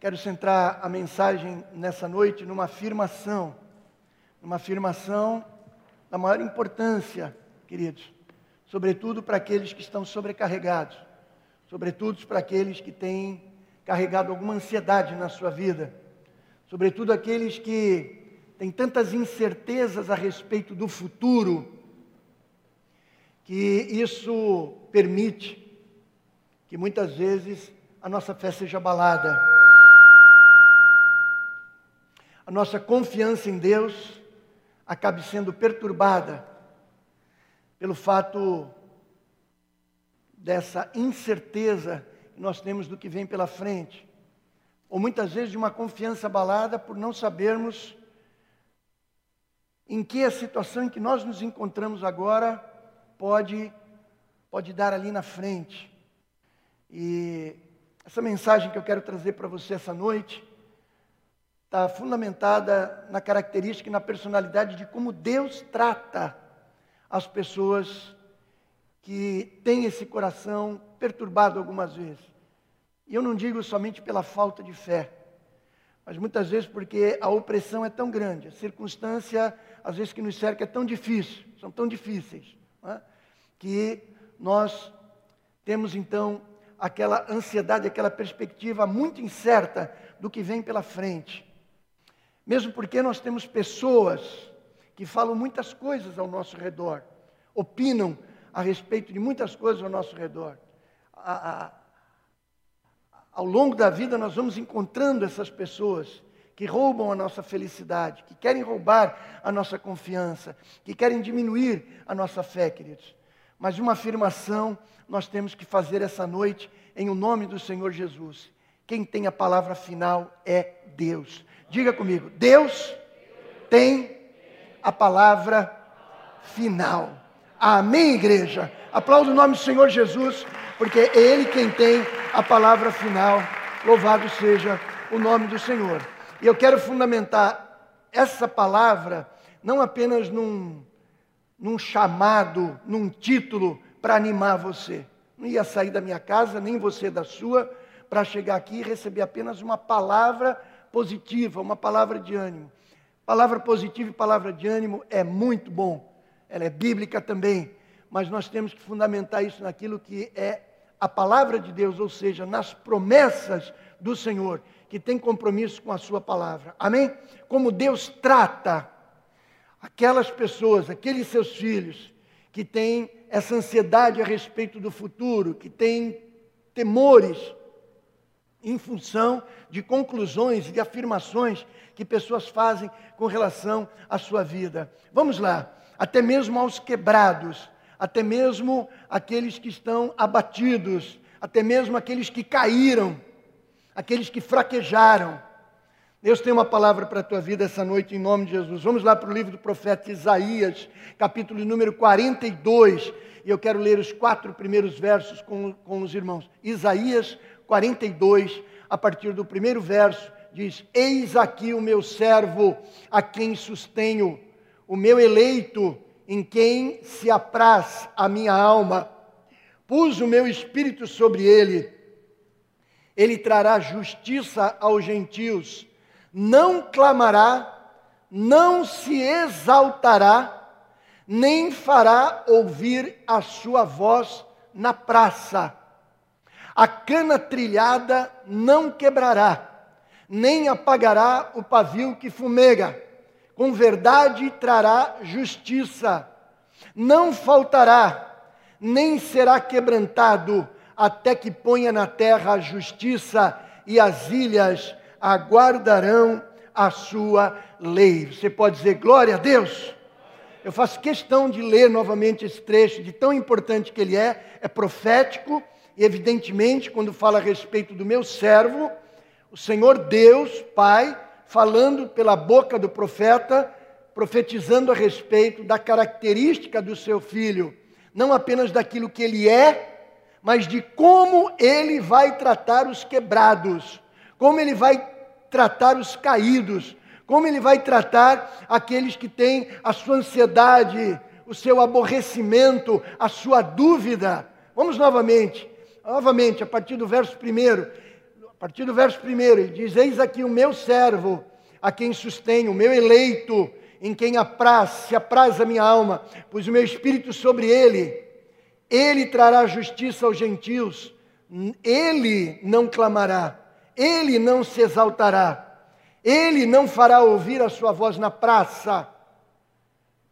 Quero centrar a mensagem nessa noite numa afirmação, numa afirmação da maior importância, queridos, sobretudo para aqueles que estão sobrecarregados, sobretudo para aqueles que têm carregado alguma ansiedade na sua vida, sobretudo aqueles que têm tantas incertezas a respeito do futuro, que isso permite que muitas vezes a nossa fé seja abalada a nossa confiança em Deus acabe sendo perturbada pelo fato dessa incerteza que nós temos do que vem pela frente, ou muitas vezes de uma confiança abalada por não sabermos em que a situação em que nós nos encontramos agora pode pode dar ali na frente. E essa mensagem que eu quero trazer para você essa noite está fundamentada na característica e na personalidade de como Deus trata as pessoas que têm esse coração perturbado algumas vezes. E eu não digo somente pela falta de fé, mas muitas vezes porque a opressão é tão grande, a circunstância, às vezes, que nos cerca é tão difícil, são tão difíceis, é? que nós temos então aquela ansiedade, aquela perspectiva muito incerta do que vem pela frente. Mesmo porque nós temos pessoas que falam muitas coisas ao nosso redor, opinam a respeito de muitas coisas ao nosso redor. A, a, ao longo da vida, nós vamos encontrando essas pessoas que roubam a nossa felicidade, que querem roubar a nossa confiança, que querem diminuir a nossa fé, queridos. Mas uma afirmação nós temos que fazer essa noite em o nome do Senhor Jesus. Quem tem a palavra final é Deus. Diga comigo: Deus tem a palavra final. Amém, igreja? Aplauda o nome do Senhor Jesus, porque é Ele quem tem a palavra final. Louvado seja o nome do Senhor. E eu quero fundamentar essa palavra não apenas num, num chamado, num título para animar você. Não ia sair da minha casa, nem você da sua, para chegar aqui e receber apenas uma palavra positiva, uma palavra de ânimo. Palavra positiva e palavra de ânimo é muito bom. Ela é bíblica também, mas nós temos que fundamentar isso naquilo que é a palavra de Deus, ou seja, nas promessas do Senhor, que tem compromisso com a sua palavra. Amém? Como Deus trata aquelas pessoas, aqueles seus filhos que têm essa ansiedade a respeito do futuro, que têm temores em função de conclusões e de afirmações que pessoas fazem com relação à sua vida. Vamos lá, até mesmo aos quebrados, até mesmo aqueles que estão abatidos, até mesmo aqueles que caíram, aqueles que fraquejaram. Deus tem uma palavra para a tua vida essa noite em nome de Jesus. Vamos lá para o livro do profeta Isaías, capítulo número 42. E eu quero ler os quatro primeiros versos com, com os irmãos. Isaías 42, a partir do primeiro verso, diz: Eis aqui o meu servo, a quem sustenho, o meu eleito, em quem se apraz a minha alma. Pus o meu espírito sobre ele. Ele trará justiça aos gentios. Não clamará, não se exaltará, nem fará ouvir a sua voz na praça a cana trilhada não quebrará, nem apagará o pavio que fumega. Com verdade trará justiça. Não faltará, nem será quebrantado, até que ponha na terra a justiça e as ilhas aguardarão a sua lei. Você pode dizer glória a Deus? Eu faço questão de ler novamente esse trecho, de tão importante que ele é, é profético e evidentemente, quando fala a respeito do meu servo, o Senhor Deus, Pai, falando pela boca do profeta, profetizando a respeito da característica do seu filho, não apenas daquilo que ele é, mas de como ele vai tratar os quebrados, como ele vai tratar os caídos, como ele vai tratar aqueles que têm a sua ansiedade, o seu aborrecimento, a sua dúvida. Vamos novamente novamente, a partir do verso 1, A partir do verso 1, ele diz: Eis aqui o meu servo, a quem sustenho, o meu eleito, em quem apraz, se apraz a minha alma, pois o meu espírito sobre ele, ele trará justiça aos gentios, ele não clamará, ele não se exaltará, ele não fará ouvir a sua voz na praça.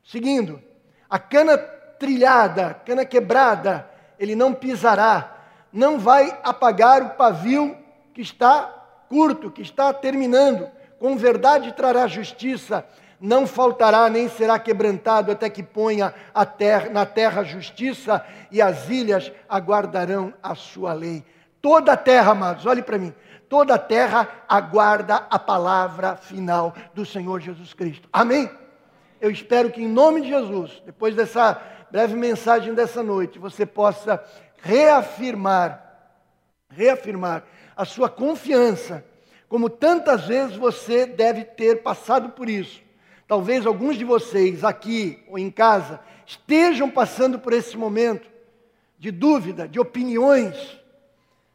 Seguindo, a cana trilhada, cana quebrada, ele não pisará, não vai apagar o pavio que está curto, que está terminando. Com verdade trará justiça, não faltará nem será quebrantado até que ponha terra, na terra justiça e as ilhas aguardarão a sua lei. Toda a terra, amados, olhe para mim, toda a terra aguarda a palavra final do Senhor Jesus Cristo. Amém? Eu espero que em nome de Jesus, depois dessa breve mensagem dessa noite, você possa reafirmar, reafirmar a sua confiança, como tantas vezes você deve ter passado por isso Talvez alguns de vocês aqui ou em casa estejam passando por esse momento de dúvida, de opiniões,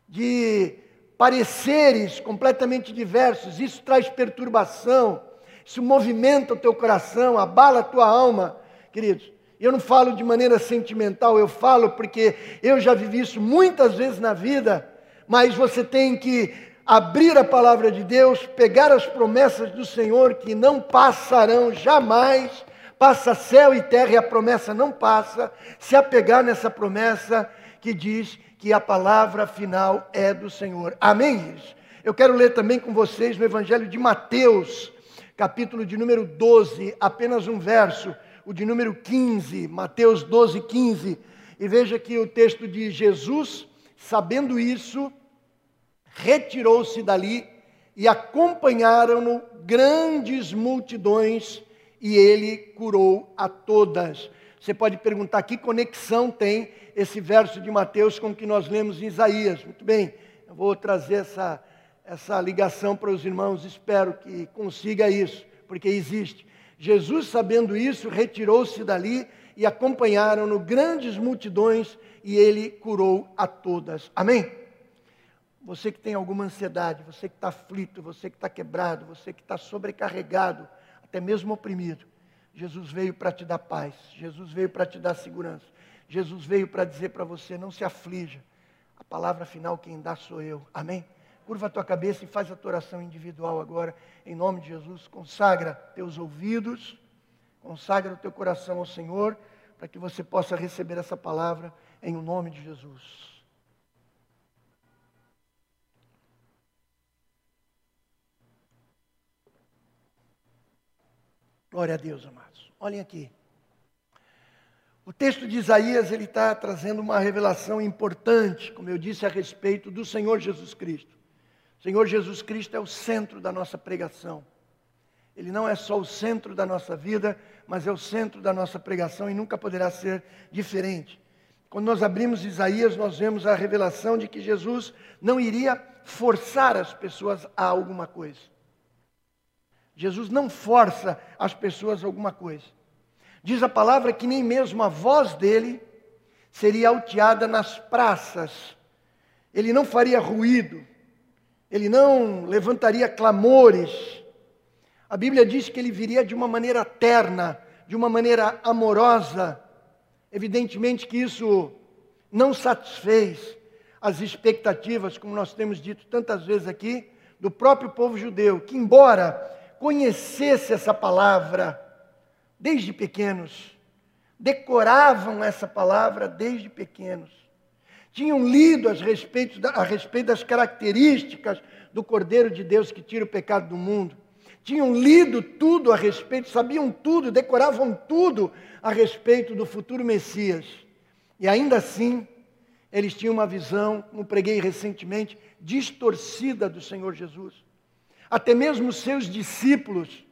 de pareceres completamente diversos. Isso traz perturbação, isso movimenta o teu coração, abala a tua alma, queridos. Eu não falo de maneira sentimental, eu falo porque eu já vivi isso muitas vezes na vida, mas você tem que abrir a palavra de Deus, pegar as promessas do Senhor que não passarão jamais, passa céu e terra e a promessa não passa, se apegar nessa promessa que diz que a palavra final é do Senhor. Amém? Eu quero ler também com vocês no Evangelho de Mateus, capítulo de número 12, apenas um verso, o de número 15, Mateus 12, 15. E veja que o texto de Jesus, sabendo isso, retirou-se dali e acompanharam-no grandes multidões e ele curou a todas. Você pode perguntar que conexão tem esse verso de Mateus com o que nós lemos em Isaías. Muito bem, eu vou trazer essa, essa ligação para os irmãos, espero que consiga isso, porque existe. Jesus, sabendo isso, retirou-se dali e acompanharam-no grandes multidões e ele curou a todas. Amém? Você que tem alguma ansiedade, você que está aflito, você que está quebrado, você que está sobrecarregado, até mesmo oprimido. Jesus veio para te dar paz, Jesus veio para te dar segurança, Jesus veio para dizer para você: não se aflija, a palavra final quem dá sou eu. Amém? Curva a tua cabeça e faz a tua oração individual agora, em nome de Jesus. Consagra teus ouvidos, consagra o teu coração ao Senhor, para que você possa receber essa palavra em o nome de Jesus. Glória a Deus, amados. Olhem aqui. O texto de Isaías ele está trazendo uma revelação importante, como eu disse, a respeito do Senhor Jesus Cristo. Senhor Jesus Cristo é o centro da nossa pregação. Ele não é só o centro da nossa vida, mas é o centro da nossa pregação e nunca poderá ser diferente. Quando nós abrimos Isaías, nós vemos a revelação de que Jesus não iria forçar as pessoas a alguma coisa. Jesus não força as pessoas a alguma coisa. Diz a palavra que nem mesmo a voz dele seria alteada nas praças. Ele não faria ruído. Ele não levantaria clamores. A Bíblia diz que ele viria de uma maneira terna, de uma maneira amorosa. Evidentemente que isso não satisfez as expectativas, como nós temos dito tantas vezes aqui, do próprio povo judeu, que, embora conhecesse essa palavra desde pequenos, decoravam essa palavra desde pequenos, tinham lido a respeito, a respeito das características do Cordeiro de Deus que tira o pecado do mundo, tinham lido tudo a respeito, sabiam tudo, decoravam tudo a respeito do futuro Messias, e ainda assim, eles tinham uma visão, como preguei recentemente, distorcida do Senhor Jesus. Até mesmo seus discípulos,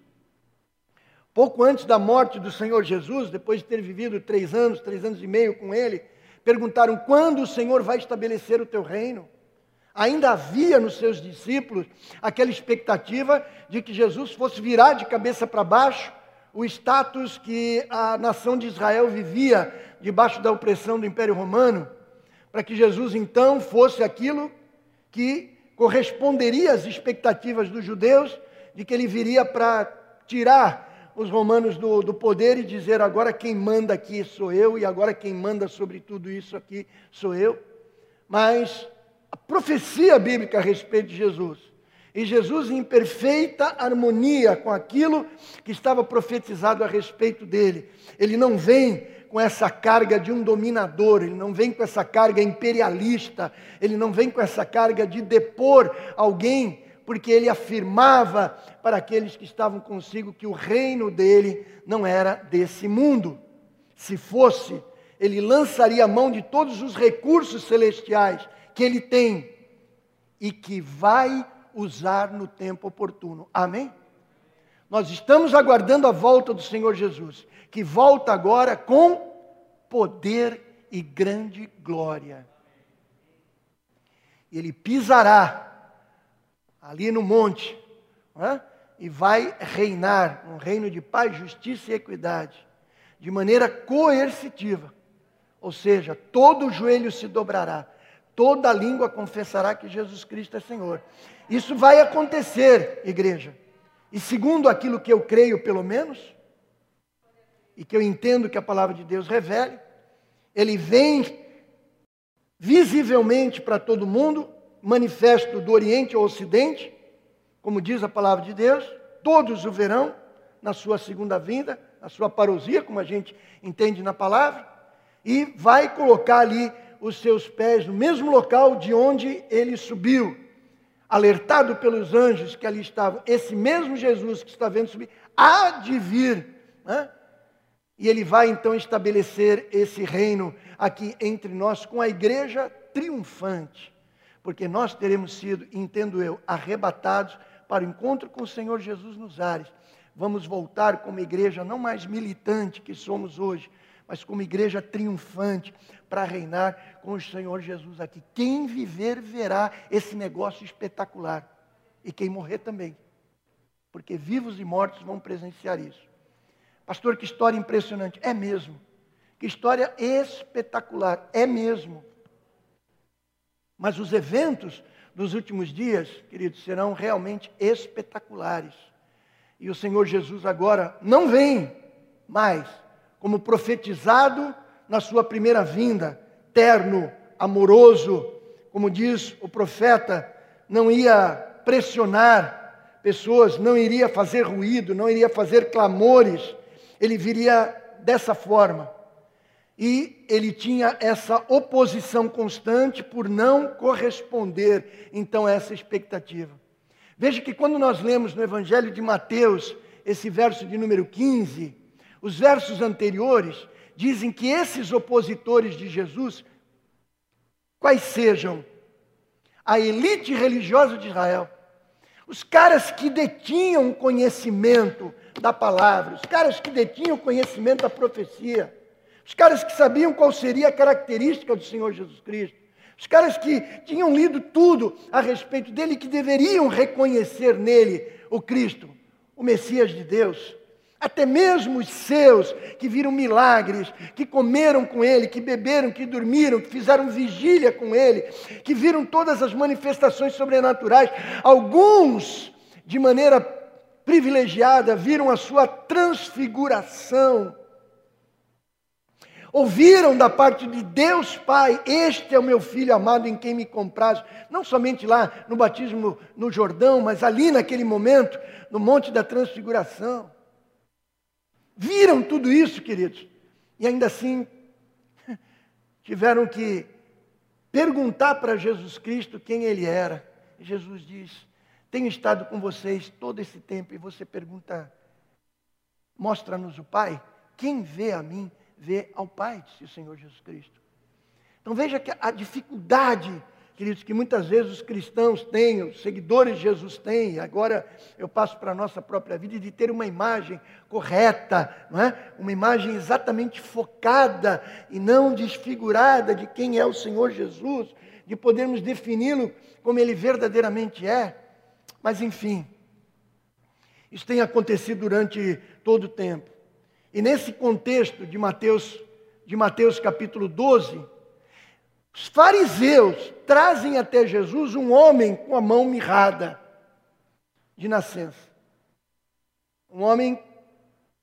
pouco antes da morte do Senhor Jesus, depois de ter vivido três anos, três anos e meio com ele, perguntaram: quando o Senhor vai estabelecer o teu reino? Ainda havia nos seus discípulos aquela expectativa de que Jesus fosse virar de cabeça para baixo o status que a nação de Israel vivia debaixo da opressão do Império Romano, para que Jesus então fosse aquilo que corresponderia às expectativas dos judeus de que ele viria para tirar os romanos do, do poder e dizer: agora quem manda aqui sou eu, e agora quem manda sobre tudo isso aqui sou eu. Mas a profecia bíblica a respeito de Jesus e Jesus, em perfeita harmonia com aquilo que estava profetizado a respeito dele, ele não vem com essa carga de um dominador, ele não vem com essa carga imperialista, ele não vem com essa carga de depor alguém, porque ele afirmava para aqueles que estavam consigo que o reino dele não era desse mundo. Se fosse, ele lançaria a mão de todos os recursos celestiais que ele tem e que vai usar no tempo oportuno. Amém? Nós estamos aguardando a volta do Senhor Jesus, que volta agora com poder e grande glória. Ele pisará ali no monte é? e vai reinar um reino de paz, justiça e equidade, de maneira coercitiva. Ou seja, todo joelho se dobrará, toda língua confessará que Jesus Cristo é Senhor. Isso vai acontecer, igreja. E segundo aquilo que eu creio, pelo menos, e que eu entendo que a palavra de Deus revele, ele vem visivelmente para todo mundo, manifesto do Oriente ao Ocidente, como diz a palavra de Deus, todos o verão na sua segunda vinda, na sua parousia, como a gente entende na palavra, e vai colocar ali os seus pés no mesmo local de onde ele subiu alertado pelos anjos que ali estavam, esse mesmo Jesus que está vendo subir, há de vir. Né? E ele vai então estabelecer esse reino aqui entre nós com a igreja triunfante, porque nós teremos sido, entendo eu, arrebatados para o encontro com o Senhor Jesus nos ares. Vamos voltar como igreja não mais militante que somos hoje, mas como igreja triunfante para reinar com o Senhor Jesus aqui. Quem viver verá esse negócio espetacular. E quem morrer também. Porque vivos e mortos vão presenciar isso. Pastor, que história impressionante. É mesmo. Que história espetacular. É mesmo. Mas os eventos dos últimos dias, queridos, serão realmente espetaculares. E o Senhor Jesus agora não vem mais como profetizado na sua primeira vinda, terno, amoroso, como diz o profeta, não ia pressionar pessoas, não iria fazer ruído, não iria fazer clamores, ele viria dessa forma. E ele tinha essa oposição constante por não corresponder, então, a essa expectativa. Veja que quando nós lemos no Evangelho de Mateus, esse verso de número 15, os versos anteriores dizem que esses opositores de Jesus, quais sejam a elite religiosa de Israel, os caras que detinham conhecimento da palavra, os caras que detinham conhecimento da profecia, os caras que sabiam qual seria a característica do Senhor Jesus Cristo, os caras que tinham lido tudo a respeito dele que deveriam reconhecer nele o Cristo, o Messias de Deus. Até mesmo os seus que viram milagres, que comeram com ele, que beberam, que dormiram, que fizeram vigília com ele, que viram todas as manifestações sobrenaturais, alguns, de maneira privilegiada, viram a sua transfiguração. Ouviram da parte de Deus Pai: Este é o meu filho amado em quem me compraz. Não somente lá no batismo no Jordão, mas ali naquele momento, no Monte da Transfiguração. Viram tudo isso, queridos, e ainda assim tiveram que perguntar para Jesus Cristo quem ele era. Jesus diz: Tenho estado com vocês todo esse tempo, e você pergunta: Mostra-nos o Pai. Quem vê a mim, vê ao Pai, disse o Senhor Jesus Cristo. Então veja que a dificuldade queridos, que muitas vezes os cristãos têm, os seguidores de Jesus têm, agora eu passo para a nossa própria vida, de ter uma imagem correta, não é? uma imagem exatamente focada e não desfigurada de quem é o Senhor Jesus, de podermos defini-lo como ele verdadeiramente é. Mas enfim, isso tem acontecido durante todo o tempo. E nesse contexto de Mateus, de Mateus capítulo 12, o Os fariseus trazem até Jesus um homem com a mão mirrada de nascença. Um homem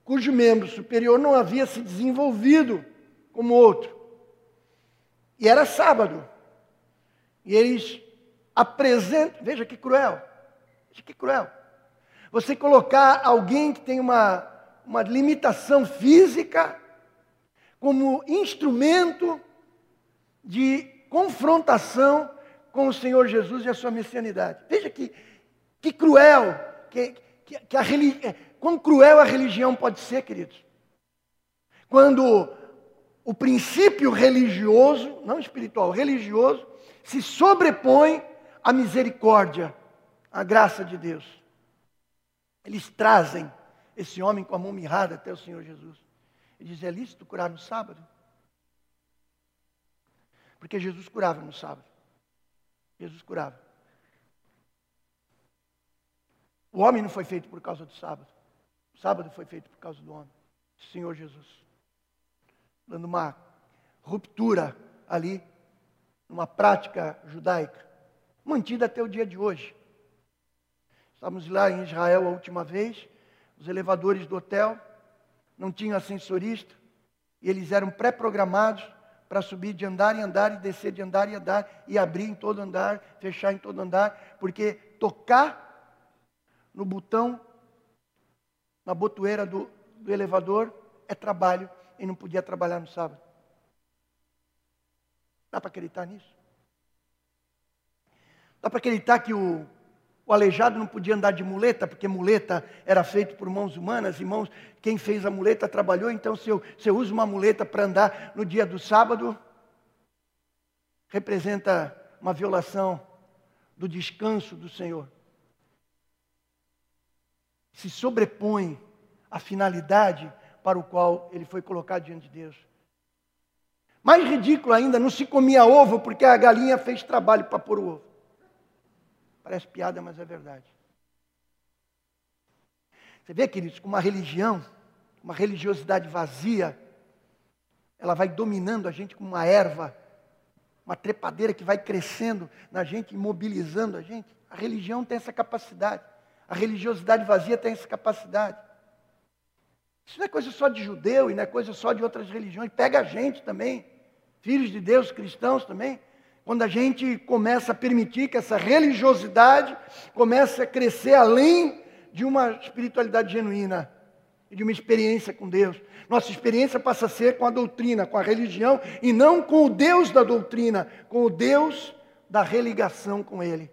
cujo membro superior não havia se desenvolvido como outro. E era sábado. E eles apresentam, veja que cruel, veja que cruel. Você colocar alguém que tem uma, uma limitação física como instrumento de confrontação com o Senhor Jesus e a sua messianidade. Veja que, que cruel, que, que, que a religi... quão cruel a religião pode ser, queridos. Quando o princípio religioso, não espiritual, religioso, se sobrepõe à misericórdia, à graça de Deus. Eles trazem esse homem com a mão mirrada até o Senhor Jesus. E dizem: é lícito curar no sábado? Porque Jesus curava no sábado. Jesus curava. O homem não foi feito por causa do sábado. O sábado foi feito por causa do homem, Senhor Jesus. Dando uma ruptura ali, numa prática judaica, mantida até o dia de hoje. Estávamos lá em Israel a última vez, os elevadores do hotel não tinham ascensorista, e eles eram pré-programados para subir de andar em andar e descer de andar em andar e abrir em todo andar, fechar em todo andar, porque tocar no botão, na botoeira do, do elevador é trabalho e não podia trabalhar no sábado. Dá para acreditar nisso? Dá para acreditar que o, o aleijado não podia andar de muleta, porque muleta era feito por mãos humanas, e mãos, quem fez a muleta trabalhou, então se eu, se eu uso uma muleta para andar no dia do sábado, representa uma violação do descanso do Senhor. Se sobrepõe à finalidade para o qual ele foi colocado diante de Deus. Mais ridículo ainda, não se comia ovo porque a galinha fez trabalho para pôr o ovo. Parece piada, mas é verdade. Você vê, queridos, como uma religião, uma religiosidade vazia, ela vai dominando a gente como uma erva, uma trepadeira que vai crescendo na gente, imobilizando a gente. A religião tem essa capacidade. A religiosidade vazia tem essa capacidade. Isso não é coisa só de judeu e não é coisa só de outras religiões. Pega a gente também, filhos de Deus, cristãos também. Quando a gente começa a permitir que essa religiosidade comece a crescer além de uma espiritualidade genuína e de uma experiência com Deus. Nossa experiência passa a ser com a doutrina, com a religião, e não com o Deus da doutrina, com o Deus da religação com Ele.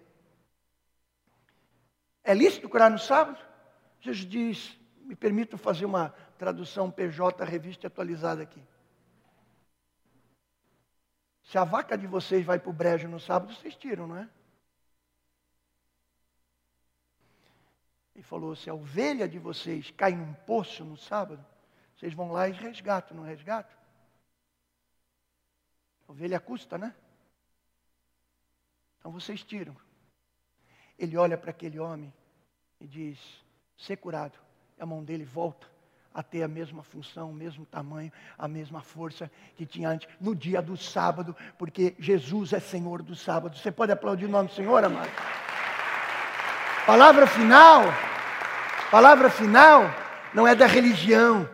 É lícito curar no sábado? Jesus diz, me permito fazer uma tradução PJ, revista atualizada aqui. Se a vaca de vocês vai para o brejo no sábado, vocês tiram, não é? Ele falou: se a ovelha de vocês cai num poço no sábado, vocês vão lá e resgatam, não resgatam? Ovelha custa, né? Então vocês tiram. Ele olha para aquele homem e diz: ser curado. E a mão dele volta a ter a mesma função, o mesmo tamanho, a mesma força que tinha antes, no dia do sábado, porque Jesus é Senhor do sábado. Você pode aplaudir o nome do Senhor, amado? Palavra final, palavra final não é da religião.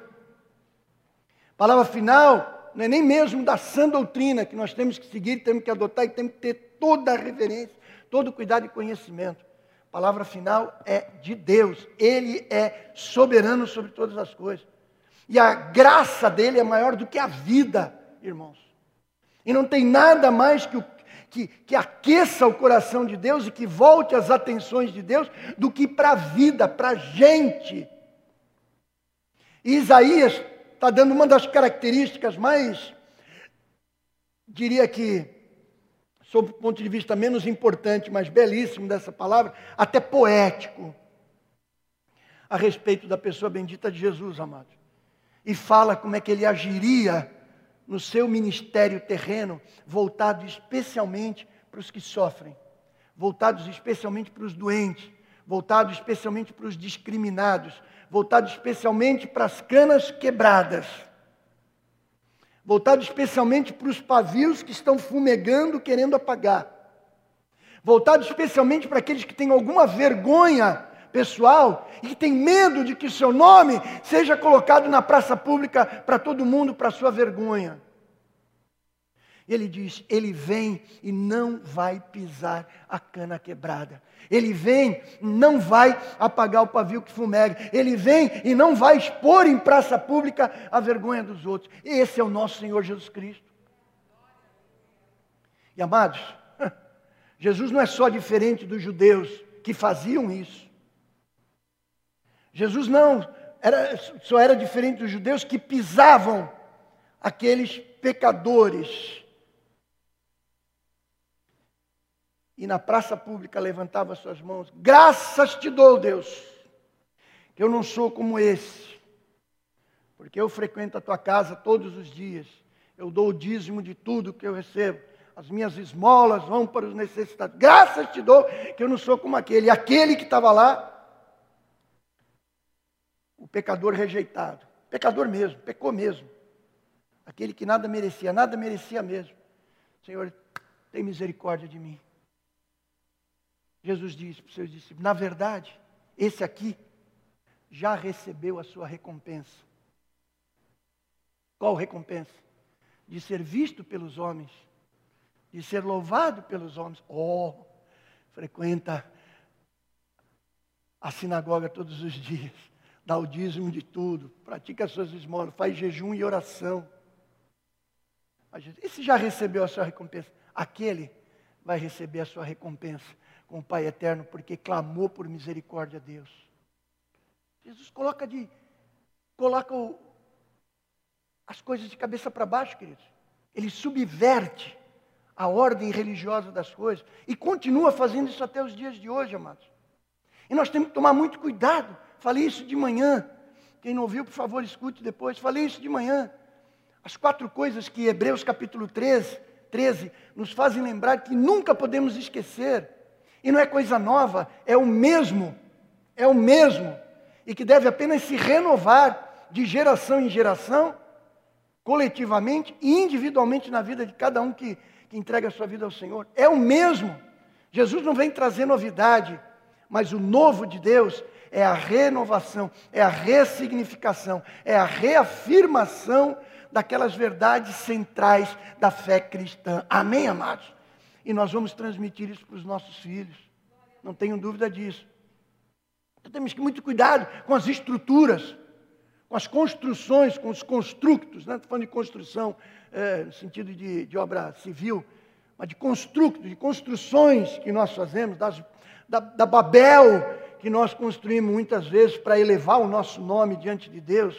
Palavra final não é nem mesmo da sã doutrina que nós temos que seguir, temos que adotar e temos que ter toda a reverência, todo o cuidado e conhecimento. A palavra final é de Deus. Ele é soberano sobre todas as coisas. E a graça dele é maior do que a vida, irmãos. E não tem nada mais que, que, que aqueça o coração de Deus e que volte as atenções de Deus do que para a vida, para a gente. E Isaías está dando uma das características mais, diria que, sob o ponto de vista menos importante, mas belíssimo dessa palavra, até poético, a respeito da pessoa bendita de Jesus, amado. E fala como é que ele agiria no seu ministério terreno, voltado especialmente para os que sofrem, voltados especialmente para os doentes, voltado especialmente para os discriminados, voltado especialmente para as canas quebradas voltado especialmente para os pavios que estão fumegando, querendo apagar, voltado especialmente para aqueles que têm alguma vergonha pessoal e que têm medo de que seu nome seja colocado na praça pública para todo mundo, para sua vergonha. Ele diz: Ele vem e não vai pisar a cana quebrada. Ele vem não vai apagar o pavio que fumega. Ele vem e não vai expor em praça pública a vergonha dos outros. Esse é o nosso Senhor Jesus Cristo. E amados, Jesus não é só diferente dos judeus que faziam isso. Jesus não era, só era diferente dos judeus que pisavam aqueles pecadores e na praça pública levantava suas mãos: Graças te dou, Deus, que eu não sou como esse, porque eu frequento a tua casa todos os dias, eu dou o dízimo de tudo que eu recebo, as minhas esmolas vão para os necessitados. Graças te dou que eu não sou como aquele. E aquele que estava lá, o pecador rejeitado, pecador mesmo, pecou mesmo. Aquele que nada merecia, nada merecia mesmo. Senhor, tem misericórdia de mim. Jesus disse para os seus discípulos: na verdade, esse aqui já recebeu a sua recompensa. Qual recompensa? De ser visto pelos homens, de ser louvado pelos homens. Oh, frequenta a sinagoga todos os dias, dá o dízimo de tudo, pratica as suas esmolas, faz jejum e oração. Esse já recebeu a sua recompensa. Aquele vai receber a sua recompensa com o Pai eterno, porque clamou por misericórdia a Deus. Jesus coloca de coloca o, as coisas de cabeça para baixo, queridos. Ele subverte a ordem religiosa das coisas e continua fazendo isso até os dias de hoje, amados. E nós temos que tomar muito cuidado. Falei isso de manhã. Quem não ouviu, por favor, escute depois. Falei isso de manhã. As quatro coisas que Hebreus capítulo 13, 13 nos fazem lembrar que nunca podemos esquecer e não é coisa nova, é o mesmo, é o mesmo, e que deve apenas se renovar de geração em geração, coletivamente e individualmente na vida de cada um que, que entrega a sua vida ao Senhor. É o mesmo. Jesus não vem trazer novidade, mas o novo de Deus é a renovação, é a ressignificação, é a reafirmação daquelas verdades centrais da fé cristã. Amém, amados? E nós vamos transmitir isso para os nossos filhos. Não tenho dúvida disso. Então, temos que muito cuidado com as estruturas, com as construções, com os constructos. Não né? estou falando de construção é, no sentido de, de, obra civil, mas de constructos, de construções que nós fazemos, das, da, da Babel que nós construímos muitas vezes para elevar o nosso nome diante de Deus,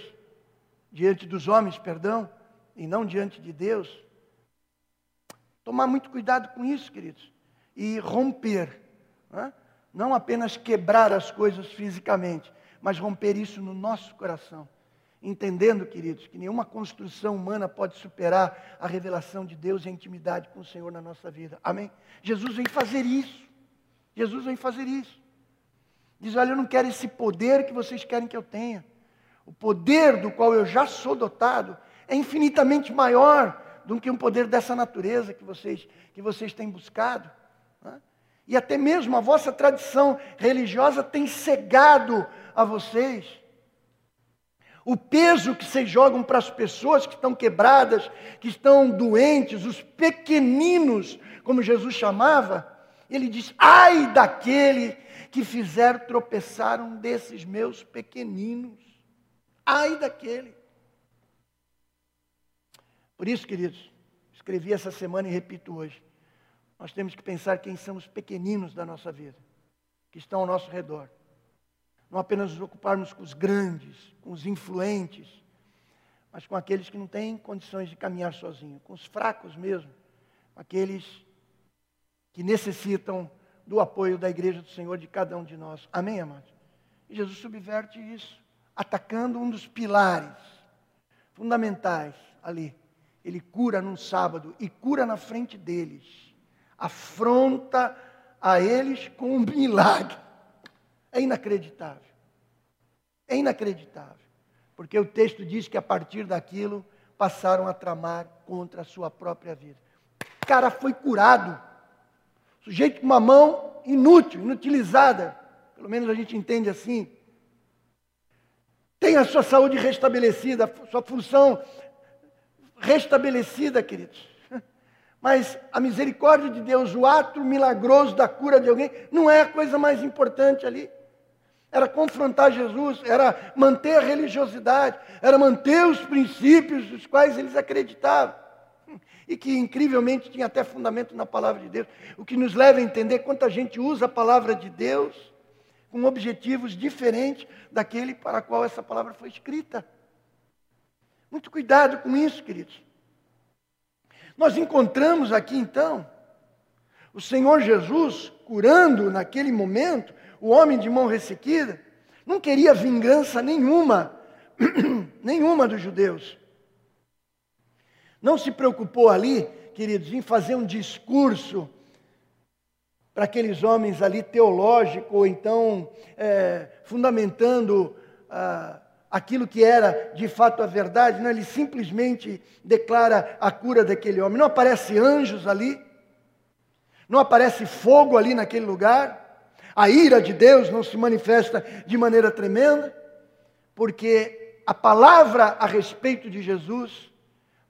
diante dos homens, perdão, e não diante de Deus. Tomar muito cuidado com isso, queridos. E romper. Né? Não apenas quebrar as coisas fisicamente, mas romper isso no nosso coração. Entendendo, queridos, que nenhuma construção humana pode superar a revelação de Deus e a intimidade com o Senhor na nossa vida. Amém? Jesus vem fazer isso. Jesus vem fazer isso. Diz: Olha, eu não quero esse poder que vocês querem que eu tenha. O poder do qual eu já sou dotado é infinitamente maior do que um poder dessa natureza que vocês, que vocês têm buscado. Né? E até mesmo a vossa tradição religiosa tem cegado a vocês. O peso que vocês jogam para as pessoas que estão quebradas, que estão doentes, os pequeninos, como Jesus chamava, ele diz: ai daquele que fizer tropeçar um desses meus pequeninos. Ai daquele. Por isso, queridos, escrevi essa semana e repito hoje. Nós temos que pensar quem são os pequeninos da nossa vida, que estão ao nosso redor. Não apenas nos ocuparmos com os grandes, com os influentes, mas com aqueles que não têm condições de caminhar sozinhos, com os fracos mesmo, aqueles que necessitam do apoio da igreja do Senhor, de cada um de nós. Amém, amados? E Jesus subverte isso, atacando um dos pilares fundamentais ali, ele cura num sábado e cura na frente deles. Afronta a eles com um milagre. É inacreditável. É inacreditável. Porque o texto diz que a partir daquilo, passaram a tramar contra a sua própria vida. O cara foi curado. Sujeito com uma mão inútil, inutilizada. Pelo menos a gente entende assim. Tem a sua saúde restabelecida, sua função restabelecida, queridos. Mas a misericórdia de Deus, o ato milagroso da cura de alguém, não é a coisa mais importante ali. Era confrontar Jesus, era manter a religiosidade, era manter os princípios dos quais eles acreditavam. E que incrivelmente tinha até fundamento na palavra de Deus. O que nos leva a entender quanta gente usa a palavra de Deus com objetivos diferentes daquele para qual essa palavra foi escrita. Muito cuidado com isso, queridos. Nós encontramos aqui então o Senhor Jesus curando naquele momento o homem de mão ressequida, não queria vingança nenhuma, nenhuma dos judeus. Não se preocupou ali, queridos, em fazer um discurso para aqueles homens ali teológico, ou então é, fundamentando ah, aquilo que era de fato a verdade, não, ele simplesmente declara a cura daquele homem. Não aparece anjos ali, não aparece fogo ali naquele lugar, a ira de Deus não se manifesta de maneira tremenda, porque a palavra a respeito de Jesus,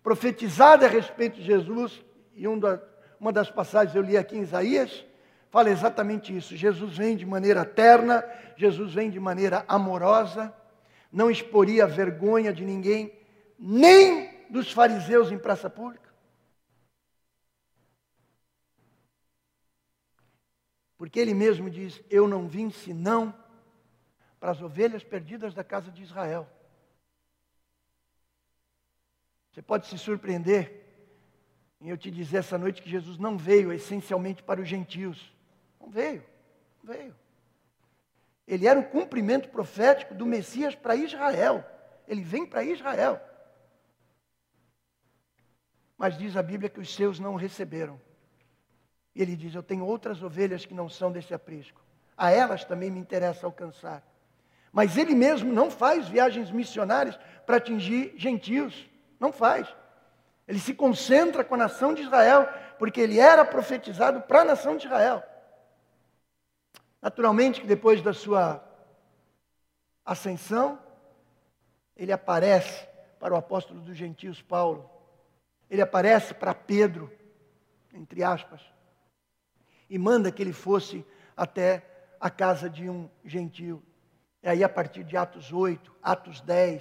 profetizada a respeito de Jesus, e uma das passagens eu li aqui em Isaías, fala exatamente isso. Jesus vem de maneira terna, Jesus vem de maneira amorosa, não exporia a vergonha de ninguém, nem dos fariseus em praça pública. Porque ele mesmo diz: Eu não vim senão para as ovelhas perdidas da casa de Israel. Você pode se surpreender em eu te dizer essa noite que Jesus não veio essencialmente para os gentios. Não veio, não veio. Ele era o cumprimento profético do Messias para Israel. Ele vem para Israel. Mas diz a Bíblia que os seus não o receberam. E ele diz: Eu tenho outras ovelhas que não são desse aprisco. A elas também me interessa alcançar. Mas ele mesmo não faz viagens missionárias para atingir gentios. Não faz. Ele se concentra com a nação de Israel, porque ele era profetizado para a nação de Israel. Naturalmente que depois da sua ascensão, ele aparece para o apóstolo dos gentios Paulo. Ele aparece para Pedro, entre aspas e manda que ele fosse até a casa de um gentio. E aí, a partir de Atos 8, Atos 10,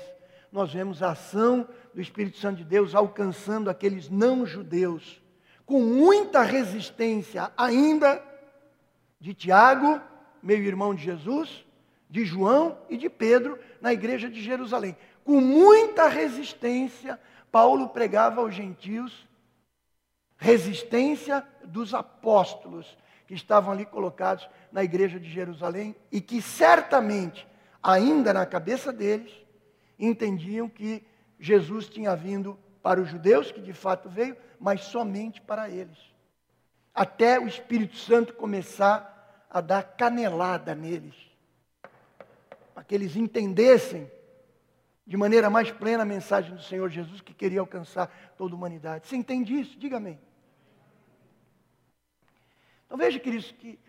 nós vemos a ação do Espírito Santo de Deus alcançando aqueles não-judeus, com muita resistência ainda de Tiago, meu irmão de Jesus, de João e de Pedro na igreja de Jerusalém. Com muita resistência, Paulo pregava aos gentios resistência dos apóstolos que estavam ali colocados na igreja de Jerusalém e que certamente, ainda na cabeça deles, entendiam que Jesus tinha vindo para os judeus, que de fato veio, mas somente para eles. Até o Espírito Santo começar a dar canelada neles, para que eles entendessem de maneira mais plena a mensagem do Senhor Jesus que queria alcançar toda a humanidade. Você entende isso? Diga amém. Então veja, queridos, que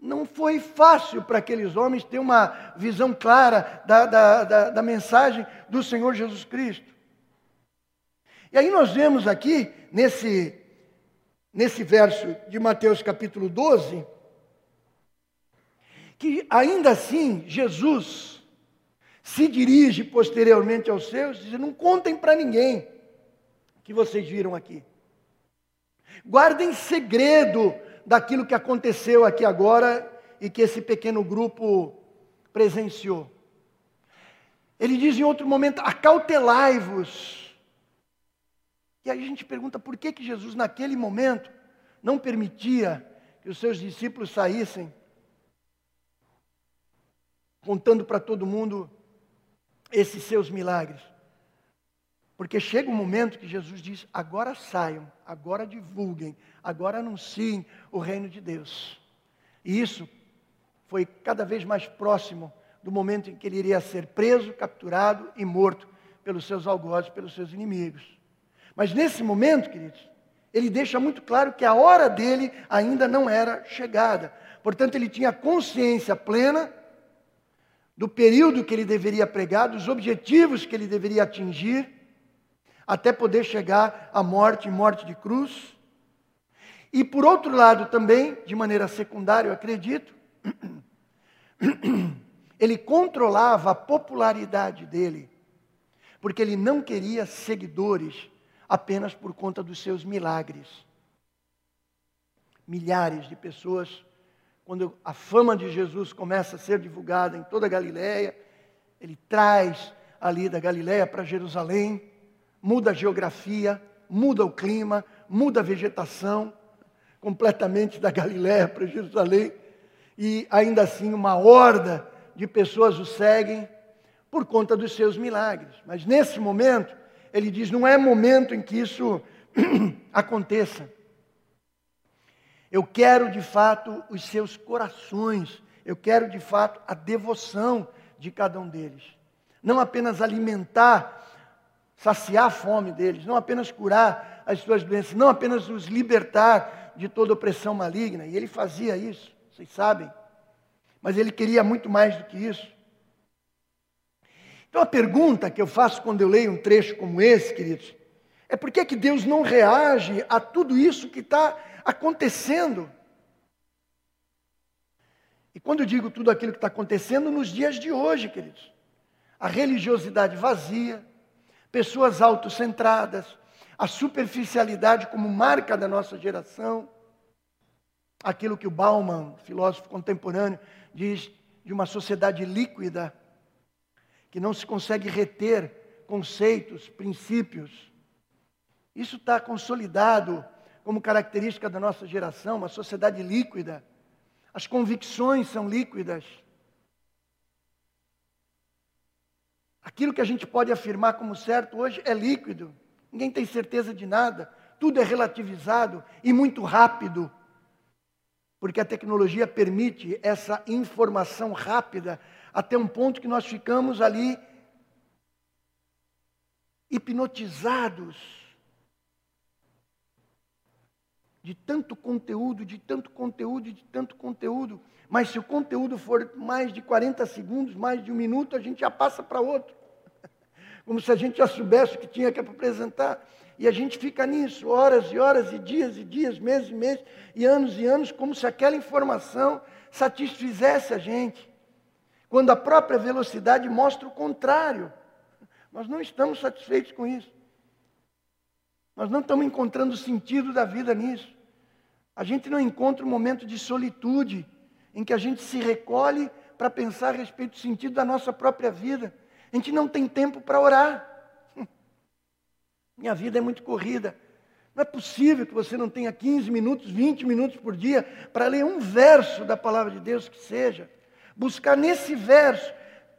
não foi fácil para aqueles homens ter uma visão clara da, da, da, da, mensagem do Senhor Jesus Cristo. E aí nós vemos aqui, nesse, nesse verso de Mateus capítulo 12, que ainda assim Jesus se dirige posteriormente aos seus, dizendo: Não contem para ninguém que vocês viram aqui. Guardem segredo daquilo que aconteceu aqui agora e que esse pequeno grupo presenciou. Ele diz em outro momento: acautelai-vos. E aí a gente pergunta por que, que Jesus, naquele momento, não permitia que os seus discípulos saíssem contando para todo mundo esses seus milagres. Porque chega um momento que Jesus diz: agora saiam, agora divulguem, agora anunciem o reino de Deus. E isso foi cada vez mais próximo do momento em que ele iria ser preso, capturado e morto pelos seus algozes, pelos seus inimigos. Mas nesse momento, queridos, ele deixa muito claro que a hora dele ainda não era chegada. Portanto, ele tinha consciência plena do período que ele deveria pregar, dos objetivos que ele deveria atingir, até poder chegar à morte, morte de cruz. E por outro lado também, de maneira secundária, eu acredito, ele controlava a popularidade dele, porque ele não queria seguidores apenas por conta dos seus milagres. Milhares de pessoas, quando a fama de Jesus começa a ser divulgada em toda a Galiléia, ele traz ali da Galiléia para Jerusalém, muda a geografia, muda o clima, muda a vegetação, completamente da Galiléia para Jerusalém, e ainda assim uma horda de pessoas o seguem por conta dos seus milagres. Mas nesse momento, ele diz: não é momento em que isso aconteça. Eu quero de fato os seus corações, eu quero de fato a devoção de cada um deles. Não apenas alimentar, saciar a fome deles, não apenas curar as suas doenças, não apenas os libertar de toda opressão maligna, e ele fazia isso, vocês sabem. Mas ele queria muito mais do que isso. Então a pergunta que eu faço quando eu leio um trecho como esse, queridos, é por que, que Deus não reage a tudo isso que está acontecendo? E quando eu digo tudo aquilo que está acontecendo nos dias de hoje, queridos, a religiosidade vazia, pessoas autocentradas, a superficialidade como marca da nossa geração, aquilo que o Bauman, filósofo contemporâneo, diz de uma sociedade líquida, que não se consegue reter conceitos, princípios. Isso está consolidado como característica da nossa geração, uma sociedade líquida. As convicções são líquidas. Aquilo que a gente pode afirmar como certo hoje é líquido ninguém tem certeza de nada, tudo é relativizado e muito rápido, porque a tecnologia permite essa informação rápida até um ponto que nós ficamos ali hipnotizados de tanto conteúdo, de tanto conteúdo, de tanto conteúdo. Mas se o conteúdo for mais de 40 segundos, mais de um minuto, a gente já passa para outro como se a gente já soubesse o que tinha que apresentar. E a gente fica nisso, horas e horas, e dias e dias, meses e meses, e anos e anos, como se aquela informação satisfizesse a gente. Quando a própria velocidade mostra o contrário. Nós não estamos satisfeitos com isso. Nós não estamos encontrando o sentido da vida nisso. A gente não encontra um momento de solitude em que a gente se recolhe para pensar a respeito do sentido da nossa própria vida. A gente não tem tempo para orar. Minha vida é muito corrida. Não é possível que você não tenha 15 minutos, 20 minutos por dia para ler um verso da palavra de Deus que seja. Buscar nesse verso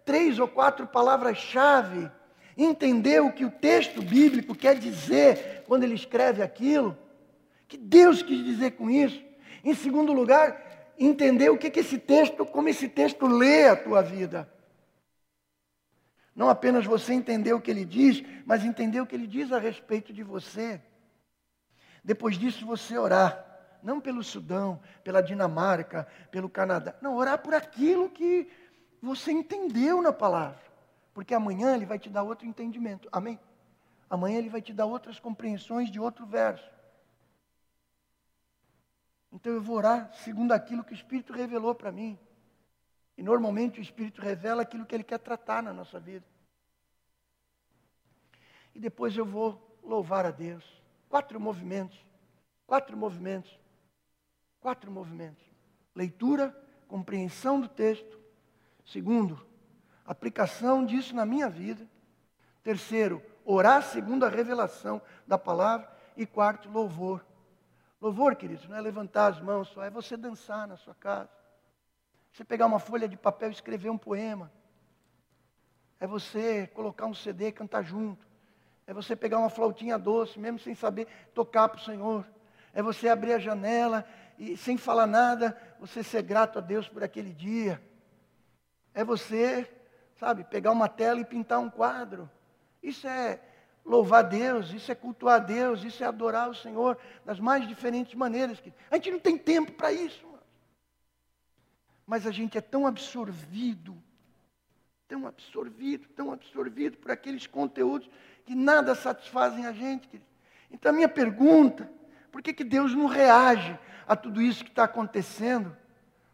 três ou quatro palavras-chave. Entender o que o texto bíblico quer dizer quando ele escreve aquilo. Que Deus quis dizer com isso. Em segundo lugar, entender o que, que esse texto, como esse texto lê a tua vida. Não apenas você entender o que ele diz, mas entender o que ele diz a respeito de você. Depois disso, você orar. Não pelo Sudão, pela Dinamarca, pelo Canadá. Não, orar por aquilo que você entendeu na palavra. Porque amanhã ele vai te dar outro entendimento. Amém? Amanhã ele vai te dar outras compreensões de outro verso. Então eu vou orar segundo aquilo que o Espírito revelou para mim. E normalmente o Espírito revela aquilo que ele quer tratar na nossa vida. E depois eu vou louvar a Deus. Quatro movimentos. Quatro movimentos. Quatro movimentos. Leitura, compreensão do texto. Segundo, aplicação disso na minha vida. Terceiro, orar segundo a revelação da palavra. E quarto, louvor. Louvor, queridos, não é levantar as mãos só, é você dançar na sua casa você pegar uma folha de papel e escrever um poema. É você colocar um CD e cantar junto. É você pegar uma flautinha doce, mesmo sem saber tocar para o Senhor. É você abrir a janela e, sem falar nada, você ser grato a Deus por aquele dia. É você, sabe, pegar uma tela e pintar um quadro. Isso é louvar Deus, isso é cultuar Deus, isso é adorar o Senhor das mais diferentes maneiras. A gente não tem tempo para isso. Mas a gente é tão absorvido, tão absorvido, tão absorvido por aqueles conteúdos que nada satisfazem a gente. Então a minha pergunta, por que, que Deus não reage a tudo isso que está acontecendo?